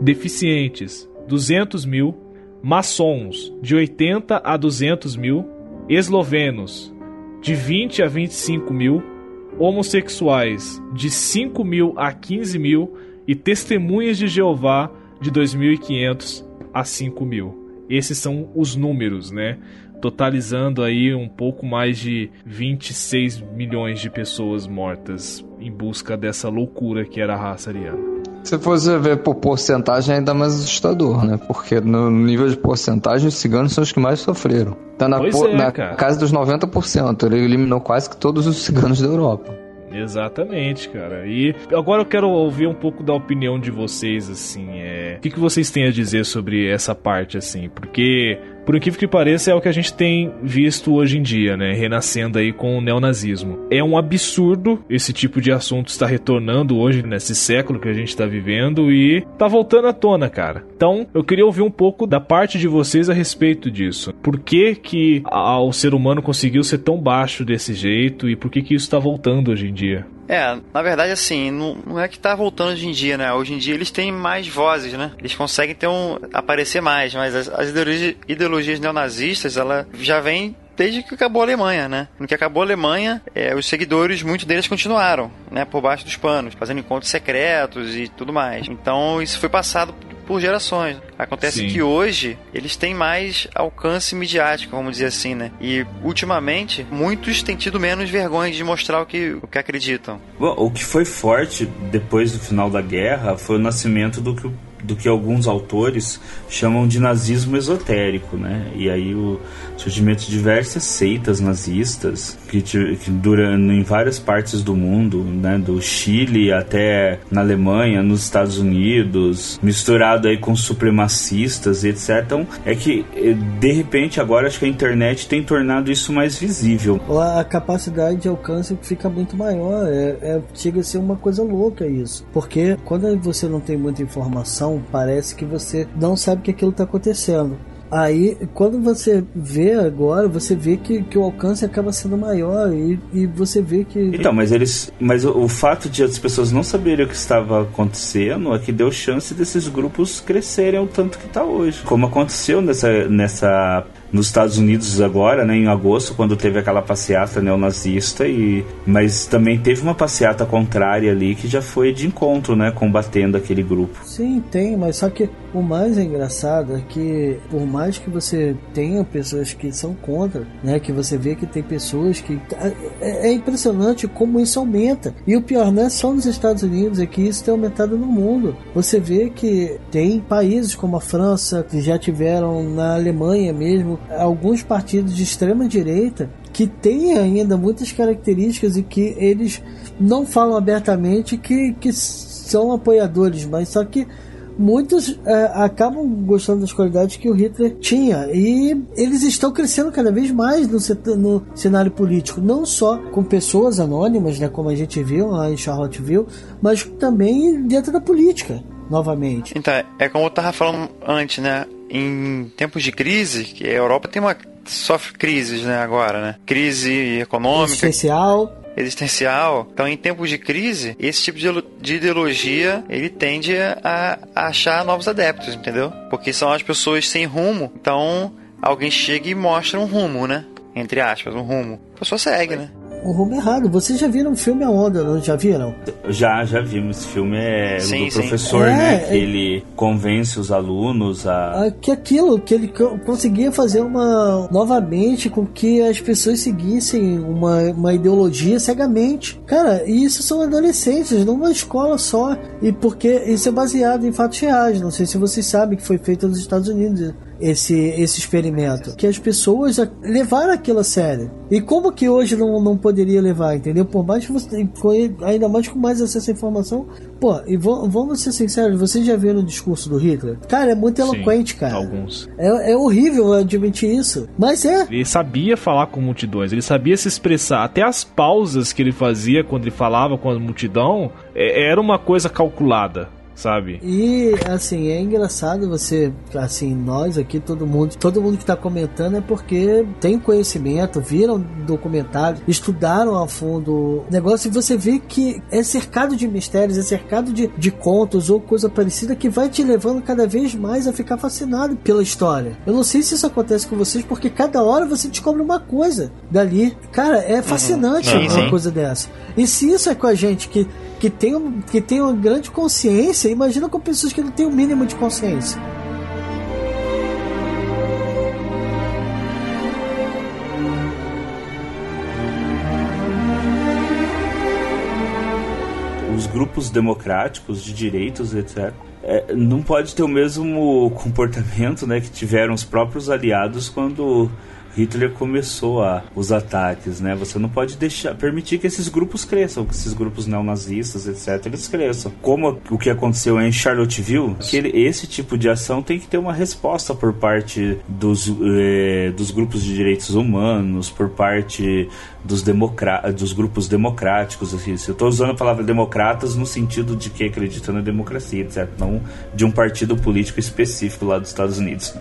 deficientes 200 mil, maçons de 80 a 200 mil, eslovenos de 20 a 25 mil, homossexuais de 5 mil a 15 mil e testemunhas de Jeová de 2.500 a 5 mil. Esses são os números, né? Totalizando aí um pouco mais de 26 milhões de pessoas mortas em busca dessa loucura que era a raça ariana. Se fosse ver por porcentagem, é ainda mais assustador, né? Porque no nível de porcentagem, os ciganos são os que mais sofreram. Tá na, Pois po- é, na casa dos 90%. Ele eliminou quase que todos os ciganos da Europa. Exatamente, cara. E agora eu quero ouvir um pouco da opinião de vocês, assim. É... O que, que vocês têm a dizer sobre essa parte, assim? Porque, por incrível que pareça, é o que a gente tem visto hoje em dia, né? Renascendo aí com o neonazismo. É um absurdo esse tipo de assunto estar retornando hoje, nesse século que a gente tá vivendo, e tá voltando à tona, cara. Então, eu queria ouvir um pouco da parte de vocês a respeito disso. Por que que a- o ser humano conseguiu ser tão baixo desse jeito e por que que isso tá voltando hoje em dia? É, na verdade, assim, não, não é que tá voltando hoje em dia, né? Hoje em dia eles têm mais vozes, né? Eles conseguem ter um, aparecer mais, mas as, as ideologias, ideologias neonazistas, ela já vem desde que acabou a Alemanha, né? No que acabou a Alemanha, é, os seguidores, muitos deles continuaram, né? Por baixo dos panos, fazendo encontros secretos e tudo mais. Então isso foi passado por gerações. Acontece Sim. que hoje eles têm mais alcance midiático, vamos dizer assim, né? E ultimamente muitos têm tido menos vergonha de mostrar o que, o que acreditam. Bom, o que foi forte depois do final da guerra foi o nascimento do que do que alguns autores chamam de nazismo esotérico, né? E aí o surgimento de diversas seitas nazistas que, que em várias partes do mundo, né? Do Chile até na Alemanha, nos Estados Unidos, misturado aí com supremacistas, etc. Então, é que eh, de repente agora acho que a internet tem tornado isso mais visível. A capacidade de alcance fica muito maior, é, é chega a ser uma coisa louca isso, porque quando você não tem muita informação parece que você não sabe que aquilo está acontecendo. Aí, quando você vê agora, você vê que, que o alcance acaba sendo maior e, e você vê que. Então, mas eles. Mas o, o, fato de as pessoas não saberem o que estava acontecendo é que deu chance desses grupos crescerem o tanto que está hoje. Como aconteceu nessa, nessa nos Estados Unidos agora, né, em agosto, quando teve aquela passeata neonazista e mas também teve uma passeata contrária ali que já foi de encontro, né, combatendo aquele grupo. Sim, tem, mas só que o mais engraçado é que por mais que você tenha pessoas que são contra, né, que você vê que tem pessoas que é, é impressionante como isso aumenta. E o pior não é só nos Estados Unidos, é que isso tem aumentado no mundo. Você vê que tem países como a França que já tiveram na Alemanha mesmo alguns partidos de extrema direita que têm ainda muitas características e que eles não falam abertamente que, que são apoiadores, mas só que muitos é, acabam gostando das qualidades que o Hitler tinha. E eles estão crescendo cada vez mais no, no cenário político, não só com pessoas anônimas, né, como a gente viu lá em Charlottesville, mas também dentro da política novamente. Então, é como eu tava falando antes, né? em tempos de crise, que a Europa tem uma sofre crises, né, agora, né? Crise econômica, existencial, existencial. Então, em tempos de crise, esse tipo de ideologia ele tende a, a achar novos adeptos, entendeu? Porque são as pessoas sem rumo. Então, alguém chega e mostra um rumo, né? Entre aspas, um rumo. A pessoa segue, né? Um rumo errado. Vocês já viram o filme A Onda, não já viram? Já, já vimos. Esse filme é sim, do sim. professor, é, né? Que é... ele convence os alunos a... a... Que aquilo, que ele conseguia fazer uma... Novamente, com que as pessoas seguissem uma, uma ideologia cegamente. Cara, e isso são adolescentes, numa escola só. E porque isso é baseado em fatos reais. Não sei se vocês sabem que foi feito nos Estados Unidos esse, esse experimento. Que as pessoas levaram aquilo a sério. E como que hoje não, não poderia levar, entendeu? Por mais que você. Ainda mais com mais acesso à informação. Pô, e vamos ser sinceros, vocês já viram o discurso do Hitler? Cara, é muito eloquente, Sim, cara. Alguns. É, é horrível admitir isso. Mas é. Ele sabia falar com multidões, ele sabia se expressar. Até as pausas que ele fazia quando ele falava com a multidão é, era uma coisa calculada sabe? E assim, é engraçado você, assim, nós aqui, todo mundo, todo mundo que tá comentando é porque tem conhecimento, viram documentário, estudaram a fundo o negócio e você vê que é cercado de mistérios, é cercado de, de contos ou coisa parecida que vai te levando cada vez mais a ficar fascinado pela história. Eu não sei se isso acontece com vocês, porque cada hora você descobre uma coisa dali. Cara, é fascinante uhum. uma coisa dessa. E se isso é com a gente que que tem, que uma grande consciência, imagina com pessoas que não têm o mínimo de consciência. Os grupos democráticos de direitos, etc., é, não pode ter o mesmo comportamento né, que tiveram os próprios aliados quando Hitler começou a, os ataques, né? Você não pode deixar permitir que esses grupos cresçam, que esses grupos neonazistas, etc, eles cresçam. Como o que aconteceu em Charlottesville, que ele, esse tipo de ação tem que ter uma resposta por parte dos, eh, dos grupos de direitos humanos, por parte dos, dos grupos democráticos. Assim. Eu estou usando a palavra democratas no sentido de que acreditam na democracia, etc. Não de um partido político específico lá dos Estados Unidos.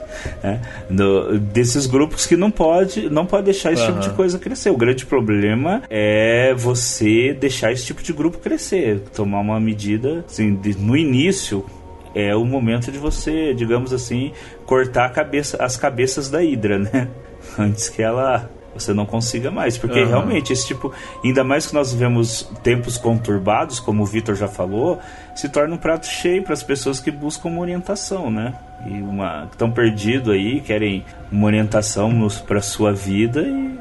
Né? No, desses grupos que não podem pode, não pode deixar esse Aham. tipo de coisa crescer. O grande problema é você deixar esse tipo de grupo crescer, tomar uma medida, assim, de- no início é o momento de você, digamos assim, cortar a cabeça, as cabeças da hidra, né? Antes que ela você não consiga mais, porque Aham. realmente esse tipo, ainda mais que nós vivemos tempos conturbados, como o Vitor já falou, se torna um prato cheio para as pessoas que buscam uma orientação, né? E uma estão perdidos aí, querem uma orientação para sua vida e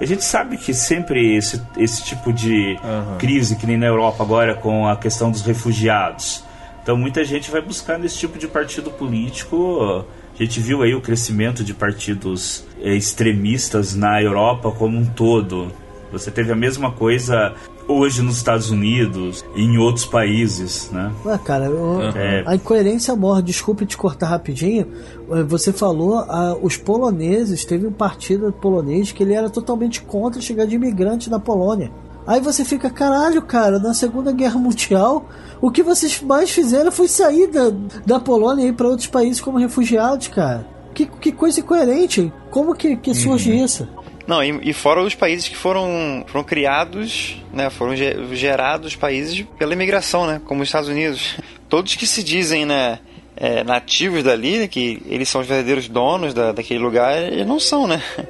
a gente sabe que sempre esse, esse tipo de crise, que nem na Europa agora com a questão dos refugiados. Então muita gente vai buscar nesse tipo de partido político. A gente viu aí o crescimento de partidos eh, extremistas na Europa como um todo. Você teve a mesma coisa hoje nos Estados Unidos e em outros países, né? Ué, cara, eu- É. a incoerência morre. Desculpe te cortar rapidinho. Eh, Você falou, ah, os poloneses, teve um partido polonês que ele era totalmente contra a chegada de imigrantes na Polônia. Aí você fica, caralho, cara, na Segunda Guerra Mundial, o que vocês mais fizeram foi sair da, da Polônia e ir para outros países como refugiados, cara. Que, que coisa incoerente. Como que, que surge isso? Não, e, e fora os países que foram, foram criados, né, foram ge- gerados países pela imigração, né, como os Estados Unidos. Todos que se dizem, né, é, nativos dali, né, que eles são os verdadeiros donos da, daquele lugar, eles não são, né.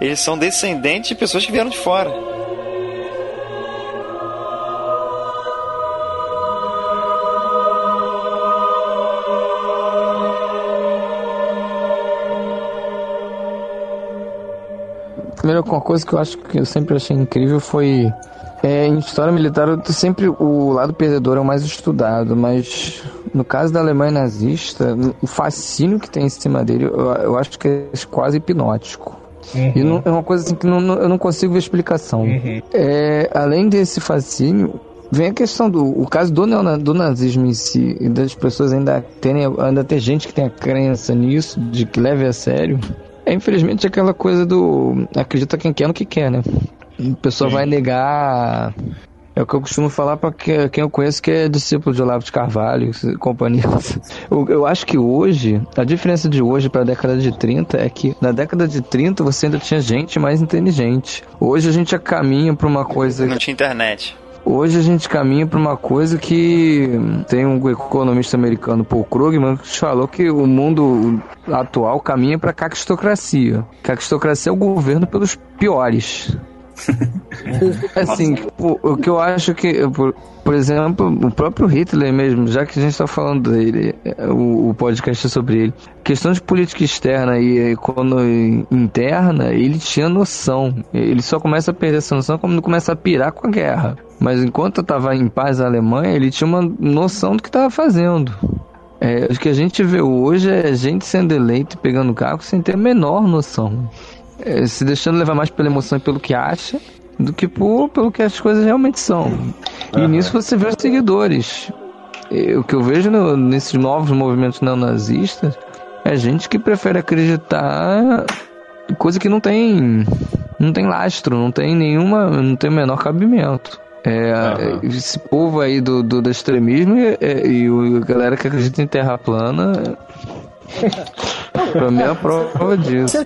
Eles são descendentes de pessoas que vieram de fora. Primeiro, uma coisa que eu acho que eu sempre achei incrível foi. É, em história militar, sempre o lado perdedor é o mais estudado, mas no caso da Alemanha nazista, o fascínio que tem em cima dele, eu, eu acho que é quase hipnótico. E não- é uma coisa assim que não- não- eu não consigo ver explicação. É, além desse fascínio, vem a questão do o caso do, do nazismo em si, e das pessoas ainda terem, ainda ter gente que tem a crença nisso, de que leve a sério. É infelizmente aquela coisa do acredita quem quer no que quer, né? A pessoa vai negar. É o que eu costumo falar para quem eu conheço que é discípulo de Olavo de Carvalho e companhia. Eu, eu acho que hoje, a diferença de hoje para a década de 30 é que na década de 30 você ainda tinha gente mais inteligente. Hoje a gente já caminha para uma coisa. Não tinha internet. Hoje a gente caminha para uma coisa que tem um economista americano, Paul Krugman, que falou que o mundo atual caminha para caquistocracia. Caquistocracia é o governo pelos piores. assim, o, o que eu acho que, por, por exemplo, o próprio Hitler mesmo, já que a gente está falando dele, o, o podcast é sobre ele, questão de política externa e economia interna, ele tinha noção. Ele só começa a perder essa noção quando começa a pirar com a guerra. Mas enquanto estava em paz a Alemanha, ele tinha uma noção do que estava fazendo. É, o que a gente vê hoje é gente sendo eleito e pegando cargo sem ter a menor noção. É, se deixando levar mais pela emoção e pelo que acha do que por, pelo que as coisas realmente são. E nisso você vê os seguidores. O que eu vejo no- nesses novos movimentos neonazistas é gente que prefere acreditar coisa que não tem não tem lastro, não tem nenhuma, não tem o menor cabimento. É, Esse povo aí do, do, do extremismo e, e- e o- a galera que acredita em terra plana, pra mim é a prova disso.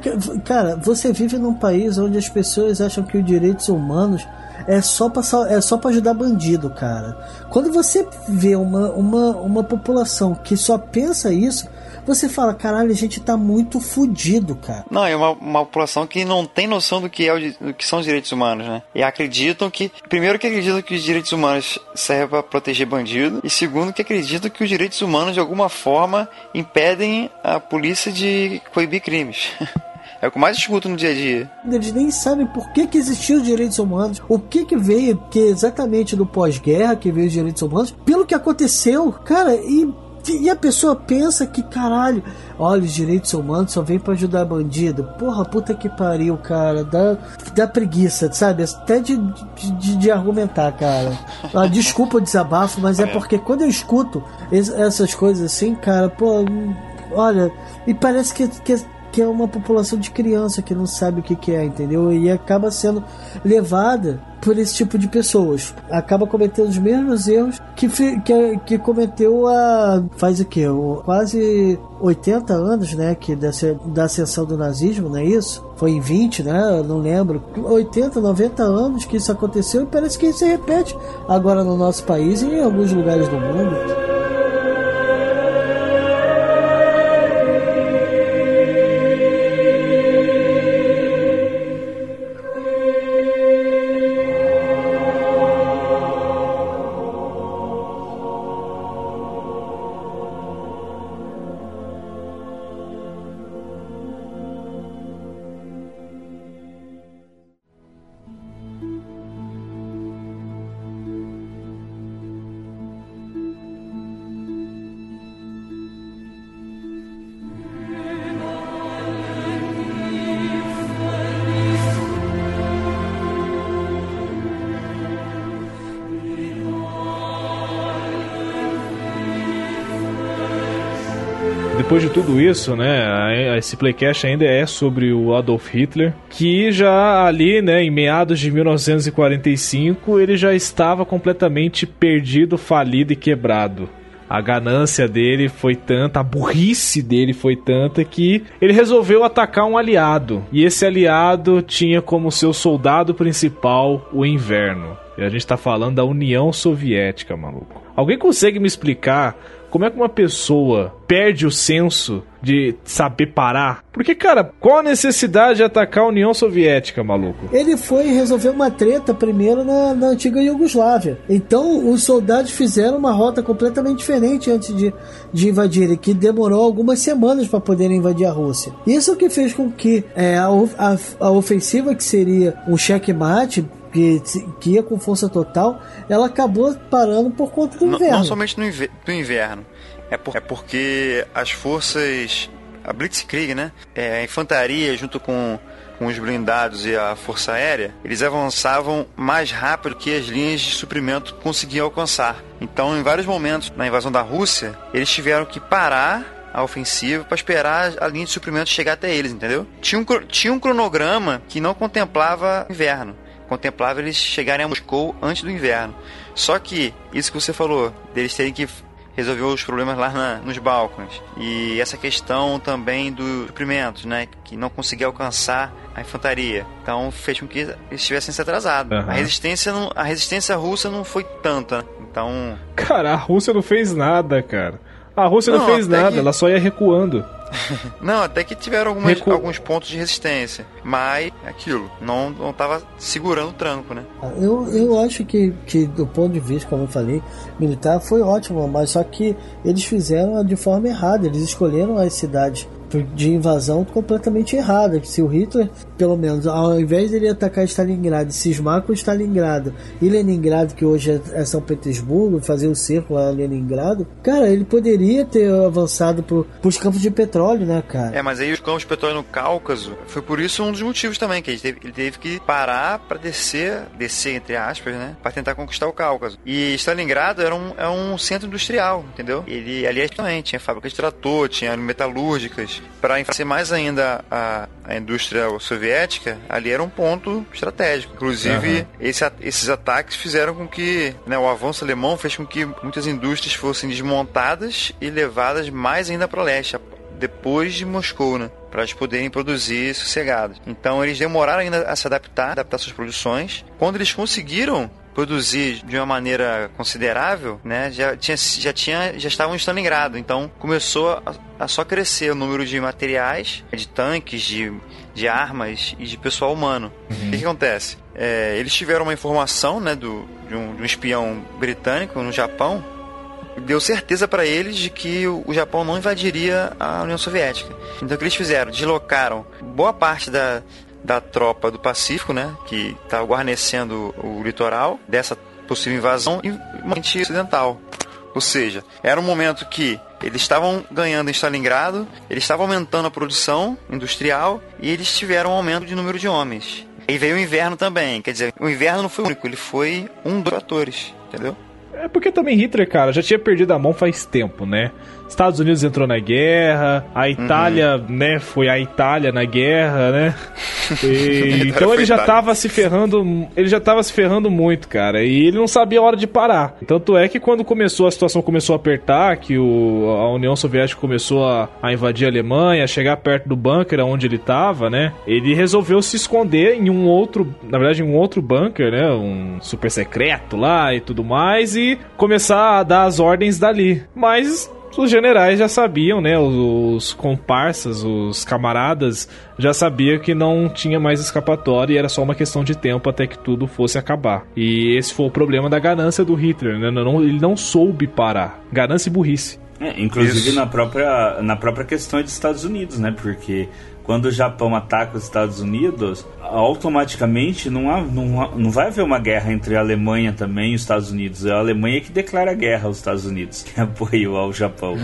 Cara, você vive num país onde as pessoas acham que os direitos humanos é só pra, é só pra ajudar bandido, cara. Quando você vê uma, uma, uma população que só pensa isso, você fala, caralho, a gente tá muito fudido, cara. Não, é uma, uma população que não tem noção do que, é o do que são os direitos humanos, né? E acreditam que. Primeiro, que acreditam que os direitos humanos servem para proteger bandido. E segundo, que acreditam que os direitos humanos, de alguma forma, impedem a polícia de coibir crimes. É o que eu mais escuto no dia a dia. Eles nem sabem por que, que existiam os direitos humanos, o que que veio, que exatamente do pós-guerra que veio os direitos humanos, pelo que aconteceu, cara, e, e a pessoa pensa que, caralho, olha, os direitos humanos só vêm pra ajudar bandido. Porra, puta que pariu, cara, dá, dá preguiça, sabe? Até de, de, de- de argumentar, cara. Ah, desculpa o desabafo, mas é porque quando eu escuto es- essas coisas assim, cara, pô, hum, olha, e parece que, que que é uma população de criança que não sabe o que, que é, entendeu? E acaba sendo levada por esse tipo de pessoas. Acaba cometendo os mesmos erros que, que, que cometeu a. faz o quê? Quase 80 anos, né? Que dessa, da ascensão do nazismo, não é isso? Foi em 20, né? não lembro. 80, 90 anos que isso aconteceu e parece que se repete agora no nosso país e em alguns lugares do mundo. Tudo isso, né, esse playcast ainda é sobre o Adolf Hitler, que já ali, né, em meados de 1945, ele já estava completamente perdido, falido e quebrado. A ganância dele foi tanta, a burrice dele foi tanta que ele resolveu atacar um aliado. E esse aliado tinha como seu soldado principal o inverno. E a gente tá falando da União Soviética, maluco. Alguém consegue me explicar como é que uma pessoa perde o senso de saber parar? Porque, cara, qual a necessidade de atacar a União Soviética, maluco? Ele foi resolver uma treta primeiro na, na antiga Iugoslávia. Então, os soldados fizeram uma rota completamente diferente antes de, de invadirem, que demorou algumas semanas para poderem invadir a Rússia. Isso que fez com que é, a, a, a ofensiva, que seria um checkmate, que, que ia com força total, ela acabou parando por conta do não, inverno. Não somente no, inver no inverno, é, por, é porque as forças, a Blitzkrieg, né, é, a infantaria junto com, com os blindados e a força aérea, eles avançavam mais rápido que as linhas de suprimento conseguiam alcançar. Então, em vários momentos na invasão da Rússia, eles tiveram que parar a ofensiva para esperar a linha de suprimento chegar até eles, entendeu? Tinha um, tinha um cronograma que não contemplava inverno contemplava eles chegarem a Moscou antes do inverno. Só que, isso que você falou, deles terem que resolver os problemas lá na, nos Balcãs. E essa questão também dos suprimentos, né? Que não conseguia alcançar a infantaria. Então fez com que eles estivessem se atrasados. Uhum. A, resistência não, a resistência russa não foi tanta. Então. Cara, a Rússia não fez nada, cara. A Rússia não, não fez nada, que... ela só ia recuando. não, até que tiveram algumas, Recu... alguns pontos de resistência. Mas aquilo, não, não tava segurando o tranco, né? Eu, eu acho que, que, do ponto de vista, como eu falei, militar foi ótimo, mas só que eles fizeram de forma errada. Eles escolheram as cidades de invasão completamente errada. Se o Hitler, pelo menos, ao invés de ele atacar Stalingrado cismar com Stalingrado e Leningrado, que hoje é São Petersburgo, fazer o um cerco a Leningrado, cara, ele poderia ter avançado para os campos de petróleo, né, cara? É, mas aí os campos de petróleo no Cáucaso, foi por isso um dos motivos também, que ele teve, ele teve que parar para descer, descer entre aspas, né, para tentar conquistar o Cáucaso. E Stalingrado era um, é um centro industrial, entendeu? Ele ali também tinha fábrica de trator, tinha metalúrgicas, para enfraquecer mais ainda a, a indústria soviética, ali era um ponto estratégico. Inclusive, uhum. esse, esses ataques fizeram com que né, o avanço alemão fez com que muitas indústrias fossem desmontadas e levadas mais ainda para o leste, depois de Moscou, né? Para eles poderem produzir sossegados. Então eles demoraram ainda a se adaptar, adaptar suas produções. Quando eles conseguiram produzir de uma maneira considerável, né, já tinha, já tinha, já estavam em Stalingrado. Então começou a, a só crescer o número de materiais, de tanques, de, de armas e de pessoal humano. Uhum. O que, que acontece? É, eles tiveram uma informação, né, do, de um, de um espião britânico no Japão deu certeza para eles de que o Japão não invadiria a União Soviética. Então o que eles fizeram? Deslocaram boa parte da, da tropa do Pacífico, né, que estava guarnecendo o litoral dessa possível invasão e uma ocidental. Ou seja, era um momento que eles estavam ganhando em Stalingrado, eles estavam aumentando a produção industrial e eles tiveram um aumento de número de homens. E veio o inverno também, quer dizer, o inverno não foi único, ele foi um dos fatores, entendeu? É porque também Hitler, cara, já tinha perdido a mão faz tempo, né? Estados Unidos entrou na guerra, a Itália, uhum. né, foi a Itália na guerra, né? E, então ele já tava se ferrando, ele já tava se ferrando muito, cara, e ele não sabia a hora de parar. Tanto é que quando começou a situação começou a apertar, que o, a União Soviética começou a, a invadir a Alemanha, a chegar perto do bunker onde ele tava, né? Ele resolveu se esconder em um outro, na verdade, em um outro bunker, né? Um super secreto lá e tudo mais e começar a dar as ordens dali. Mas os generais já sabiam, né? Os, comparsas, os camaradas já sabiam que não tinha mais escapatória e era só uma questão de tempo até que tudo fosse acabar. E esse foi o problema da ganância do Hitler, né? Não, ele não soube parar. Ganância e burrice. É, inclusive na própria, na própria questão dos Estados Unidos, né? Porque quando o Japão ataca os Estados Unidos, automaticamente não, há, não, não vai haver uma guerra entre a Alemanha também e os Estados Unidos. É a Alemanha que declara guerra aos Estados Unidos, que apoiou ao Japão.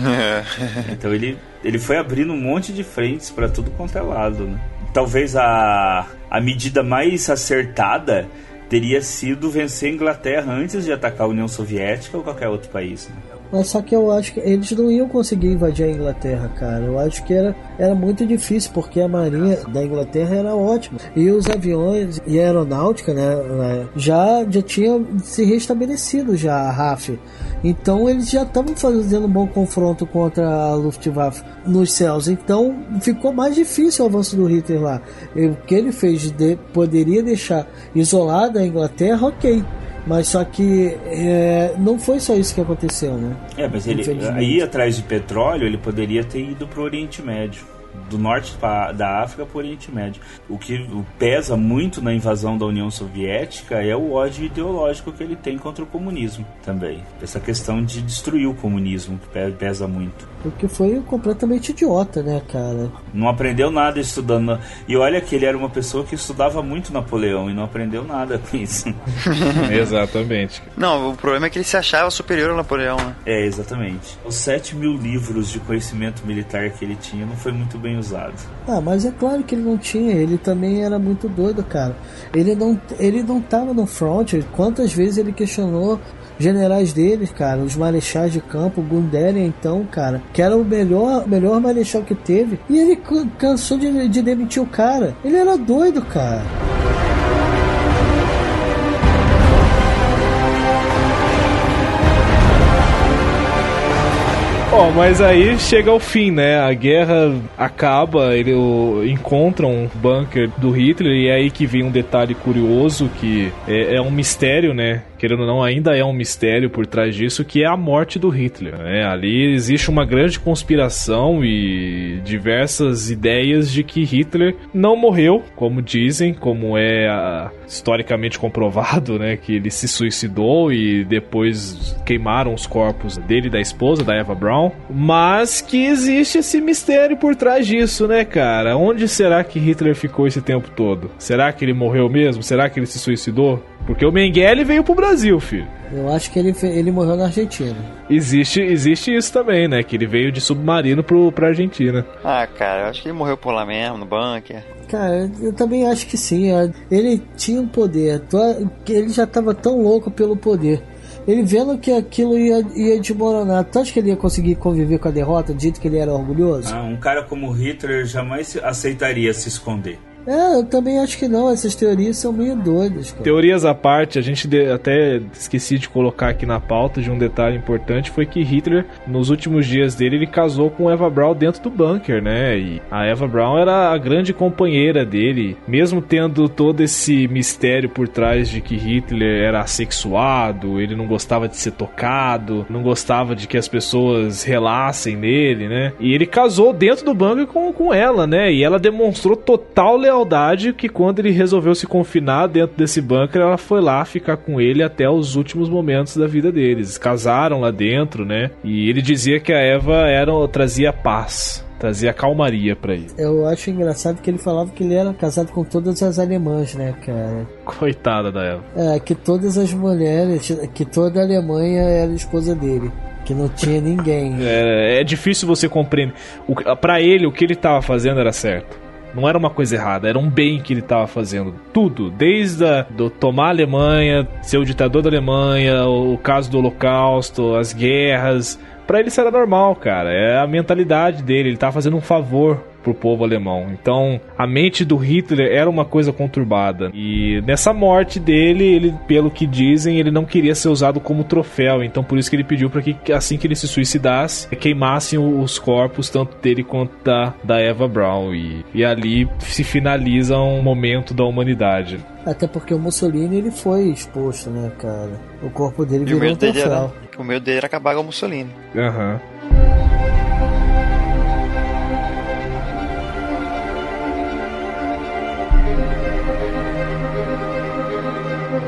então ele, ele foi abrindo um monte de frentes para tudo quanto é lado. Né? Talvez a, a medida mais acertada teria sido vencer a Inglaterra antes de atacar a União Soviética ou qualquer outro país. Né? Mas só que eu acho que eles não iam conseguir invadir a Inglaterra, cara. Eu acho que era, era muito difícil, porque a marinha da Inglaterra era ótima. E os aviões e a aeronáutica, né, já, já tinha se restabelecido já a RAF. Então eles já estavam fazendo um bom confronto contra a Luftwaffe nos céus. Então ficou mais difícil o avanço do Hitler lá. E o que ele fez de, poderia deixar isolada a Inglaterra, ok. Mas só que é, não foi só isso que aconteceu, né? É, mas ele aí atrás de petróleo ele poderia ter ido para o Oriente Médio do norte da África para o Oriente Médio. O que pesa muito na invasão da União Soviética é o ódio ideológico que ele tem contra o comunismo também. Essa questão de destruir o comunismo que pesa muito. Porque foi completamente idiota, né, cara? Não aprendeu nada estudando. E olha que ele era uma pessoa que estudava muito Napoleão e não aprendeu nada com isso. exatamente. Não, o problema é que ele se achava superior a Napoleão, né? É, exatamente. Os 7 mil livros de conhecimento militar que ele tinha não foi muito bem usado. Ah, mas é claro que ele não tinha, ele também era muito doido, cara. Ele não, ele não tava no front. Quantas vezes ele questionou generais deles, cara, os marechais de campo, Gunderian, então, cara, que era o melhor, melhor marechal que teve, e ele cansou de, de demitir o cara. Ele era doido, cara. Oh, mas aí chega ao fim, né? A guerra acaba, ele encontra um bunker do Hitler e é aí que vem um detalhe curioso que é, é um mistério, né? Querendo ou não, ainda é um mistério por trás disso, que é a morte do Hitler. Né? Ali existe uma grande conspiração e diversas ideias de que Hitler não morreu, como dizem, como é a, historicamente comprovado, né? Que ele se suicidou e depois queimaram os corpos dele e da esposa, da Eva Brown. Mas que existe esse mistério por trás disso, né, cara? Onde será que Hitler ficou esse tempo todo? Será que ele morreu mesmo? Será que ele se suicidou? Porque o Mengele veio pro Brasil, filho. Eu acho que ele, ele morreu na Argentina. Existe, existe isso também, né? Que ele veio de submarino pro, pra Argentina. Ah, cara, eu acho que ele morreu por lá mesmo, no bunker. Cara, eu também acho que sim. Ele tinha um poder. Ele já tava tão louco pelo poder. Ele vendo que aquilo ia, ia desmoronar, tu acha que ele ia conseguir conviver com a derrota, dito que ele era orgulhoso? Ah, um cara como Hitler jamais aceitaria se esconder. É, eu também acho que não. Essas teorias são meio doidas. Cara. Teorias à parte, a gente até esqueci de colocar aqui na pauta de um detalhe importante foi que Hitler, nos últimos dias dele, ele casou com Eva Braun dentro do bunker, né? E a Eva Braun era a grande companheira dele, mesmo tendo todo esse mistério por trás de que Hitler era assexuado, ele não gostava de ser tocado, não gostava de que as pessoas relassem nele, né? E ele casou dentro do bunker com, com ela, né? E ela demonstrou total lealdade lealdade que quando ele resolveu se confinar dentro desse bunker, ela foi lá ficar com ele até os últimos momentos da vida deles. Casaram lá dentro, né? E ele dizia que a Eva era, trazia paz trazia calmaria para ele. Eu acho engraçado que ele falava que ele era casado com todas as alemãs, né, cara? Coitada da Eva. É, que todas as mulheres, que toda a Alemanha era esposa dele. Que não tinha ninguém. É, é difícil você compreender. Para ele, o que ele tava fazendo era certo. Não era uma coisa errada, era um bem que ele estava fazendo. Tudo, desde a, do tomar a Alemanha, ser o ditador da Alemanha, o, caso do Holocausto, as guerras, para ele isso era normal, cara. É a mentalidade dele, ele tá fazendo um favor pro povo alemão. Então, a mente do Hitler era uma coisa conturbada. E nessa morte dele, ele, pelo que dizem, ele não queria ser usado como troféu. Então, por isso que ele pediu para que assim que ele se suicidasse, queimassem os corpos tanto dele quanto da, da Eva Braun. E, e ali se finaliza um momento da humanidade. Até porque o Mussolini ele foi exposto, né, cara? O corpo dele E o virou um troféu. era, o medo dele era acabar com o Mussolini. Aham.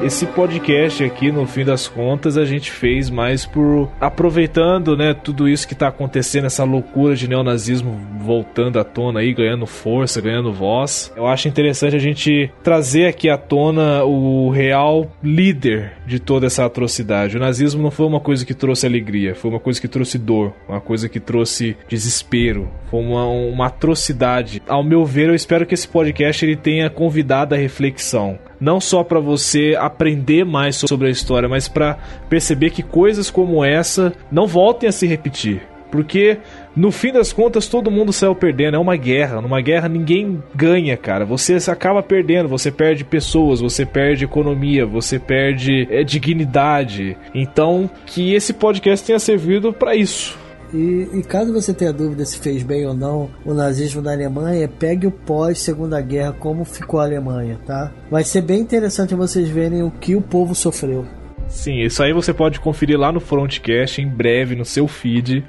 Esse podcast aqui, no fim das contas, a gente fez mais por aproveitando, né, tudo isso que tá acontecendo, essa loucura de neonazismo voltando à tona aí, ganhando força, ganhando voz. Eu acho interessante a gente trazer aqui à tona o real líder de toda essa atrocidade. O nazismo não foi uma coisa que trouxe alegria, foi uma coisa que trouxe dor, uma coisa que trouxe desespero, foi uma, uma atrocidade. Ao meu ver, eu espero que esse podcast ele tenha convidado a reflexão não só para você aprender mais sobre a história, mas para perceber que coisas como essa não voltem a se repetir. Porque no fim das contas todo mundo saiu perdendo, é uma guerra. Numa guerra ninguém ganha, cara. Você acaba perdendo, você perde pessoas, você perde economia, você perde é, dignidade. Então, que esse podcast tenha servido para isso. E, e caso você tenha dúvida se fez bem ou não o nazismo na Alemanha, pegue o pós Segunda Guerra, como ficou a Alemanha, tá? Vai ser bem interessante vocês verem o que o povo sofreu. Sim, isso aí você pode conferir lá no Frontcast em breve no seu feed.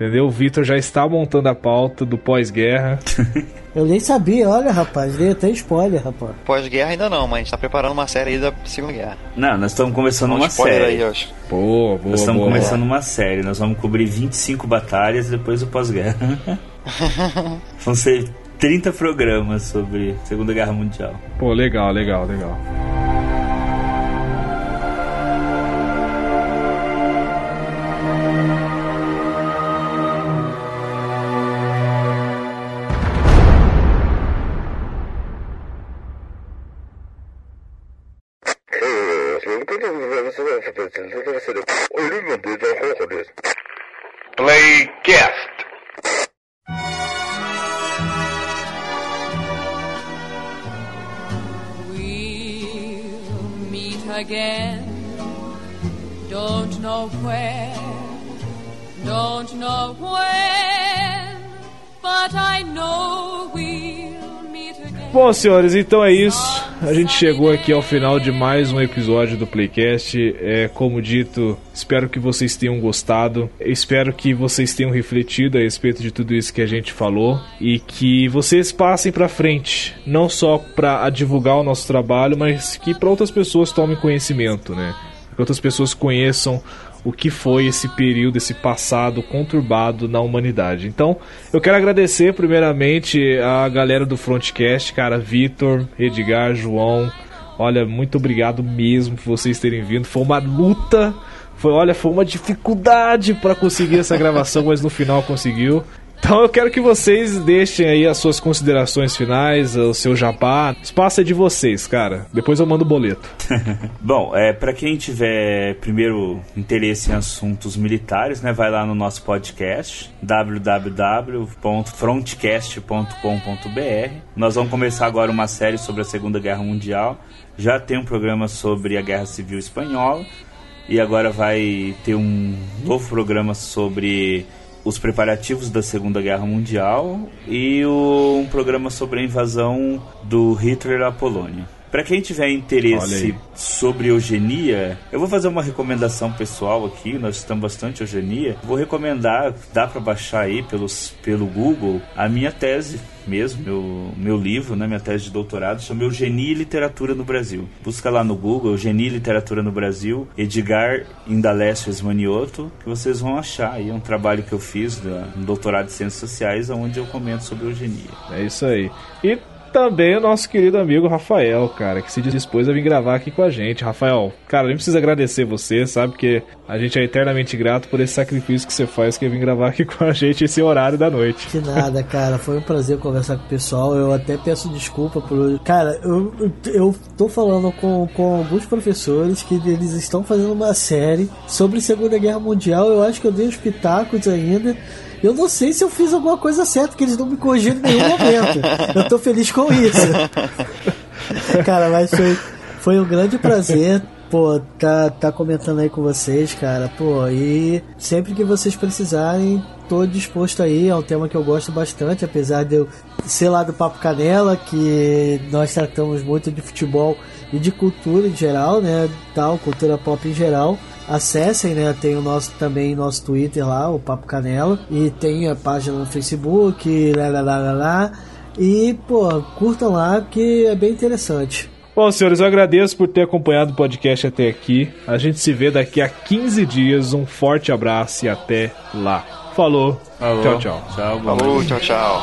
Entendeu? O Vitor já está montando a pauta do pós-guerra. Eu nem sabia, olha rapaz, dei até spoiler, rapaz. Pós-guerra ainda não, mas tá preparando uma série aí da Segunda Guerra. Não, nós estamos começando Um uma spoiler série. aí, eu acho. Boa, boa, Nós estamos boa. começando uma série. Nós vamos cobrir 25 batalhas e depois o pós-guerra. Vão ser 30 programas sobre Segunda Guerra Mundial. Pô, legal, legal, legal. Bom, senhores, então é isso. A gente chegou aqui ao final de mais um episódio do Playcast. É, como dito, espero que vocês tenham gostado. Espero que vocês tenham refletido a respeito de tudo isso que a gente falou e que vocês passem pra frente, não só para divulgar o nosso trabalho, mas que para outras pessoas tomem conhecimento, né? Que outras pessoas conheçam o que foi esse período, esse passado conturbado na humanidade. Então, eu quero agradecer primeiramente a galera do Frontcast, cara, Vitor, Edgar, João. Olha, muito obrigado mesmo por vocês terem vindo. Foi uma luta, foi, olha, foi uma dificuldade para conseguir essa gravação, mas no final conseguiu. Então eu quero que vocês deixem aí as suas considerações finais, o seu jabá. O espaço é de vocês, cara. Depois eu mando o boleto. Bom, é, para quem tiver primeiro interesse em assuntos militares, né, vai lá no nosso podcast www.frontcast.com.br. Nós vamos começar agora uma série sobre a Segunda Guerra Mundial. Já tem um programa sobre a Guerra Civil Espanhola e agora vai ter um novo programa sobre os preparativos da Segunda Guerra Mundial e o- um programa sobre a invasão do Hitler à Polônia. Para quem tiver interesse sobre eugenia, eu vou fazer uma recomendação pessoal aqui, nós estamos bastante eugenia. Vou recomendar, dá para baixar aí pelos, pelo Google, a minha tese mesmo, meu, meu livro, né, minha tese de doutorado, chama Eugenia e Literatura no Brasil. Busca lá no Google, Eugenia e Literatura no Brasil, Edgar Indalécio Esmanioto, que vocês vão achar aí, é um trabalho que eu fiz da, um doutorado de Ciências Sociais, onde eu comento sobre eugenia. É isso aí. E também o nosso querido amigo Rafael, cara, que se dispôs a vir gravar aqui com a gente. Rafael, cara, gente precisa agradecer você, sabe? Que a gente é eternamente grato por esse sacrifício que você faz, que é vir gravar aqui com a gente esse horário da noite. Que nada, cara, foi um prazer conversar com o pessoal. Eu até peço desculpa por. Cara, eu, eu tô falando com, com alguns professores que eles estão fazendo uma série sobre Segunda Guerra Mundial. Eu acho que eu dei uns pitacos ainda. Eu não sei se eu fiz alguma coisa certa, que eles não me corrigiram em nenhum momento. Eu tô feliz com isso. cara, mas foi, foi um grande prazer pô, tá, tá comentando aí com vocês, cara, pô, e sempre que vocês precisarem, tô disposto aí, é um tema que eu gosto bastante, apesar de eu ser lá do Papo Canela, que nós tratamos muito de futebol e de cultura em geral, né, tal, cultura pop em geral, acessem, né? Tem o nosso também nosso Twitter lá, o Papo Canela, e tem a página no Facebook, lá lá lá lá. lá. E, pô, curtam lá que é bem interessante. Bom, senhores, eu agradeço por ter acompanhado o podcast até aqui. A gente se vê daqui a 15 dias. Um forte abraço e até lá. Falou. Falou. Tchau, tchau. Tchau, Falou, tchau, tchau.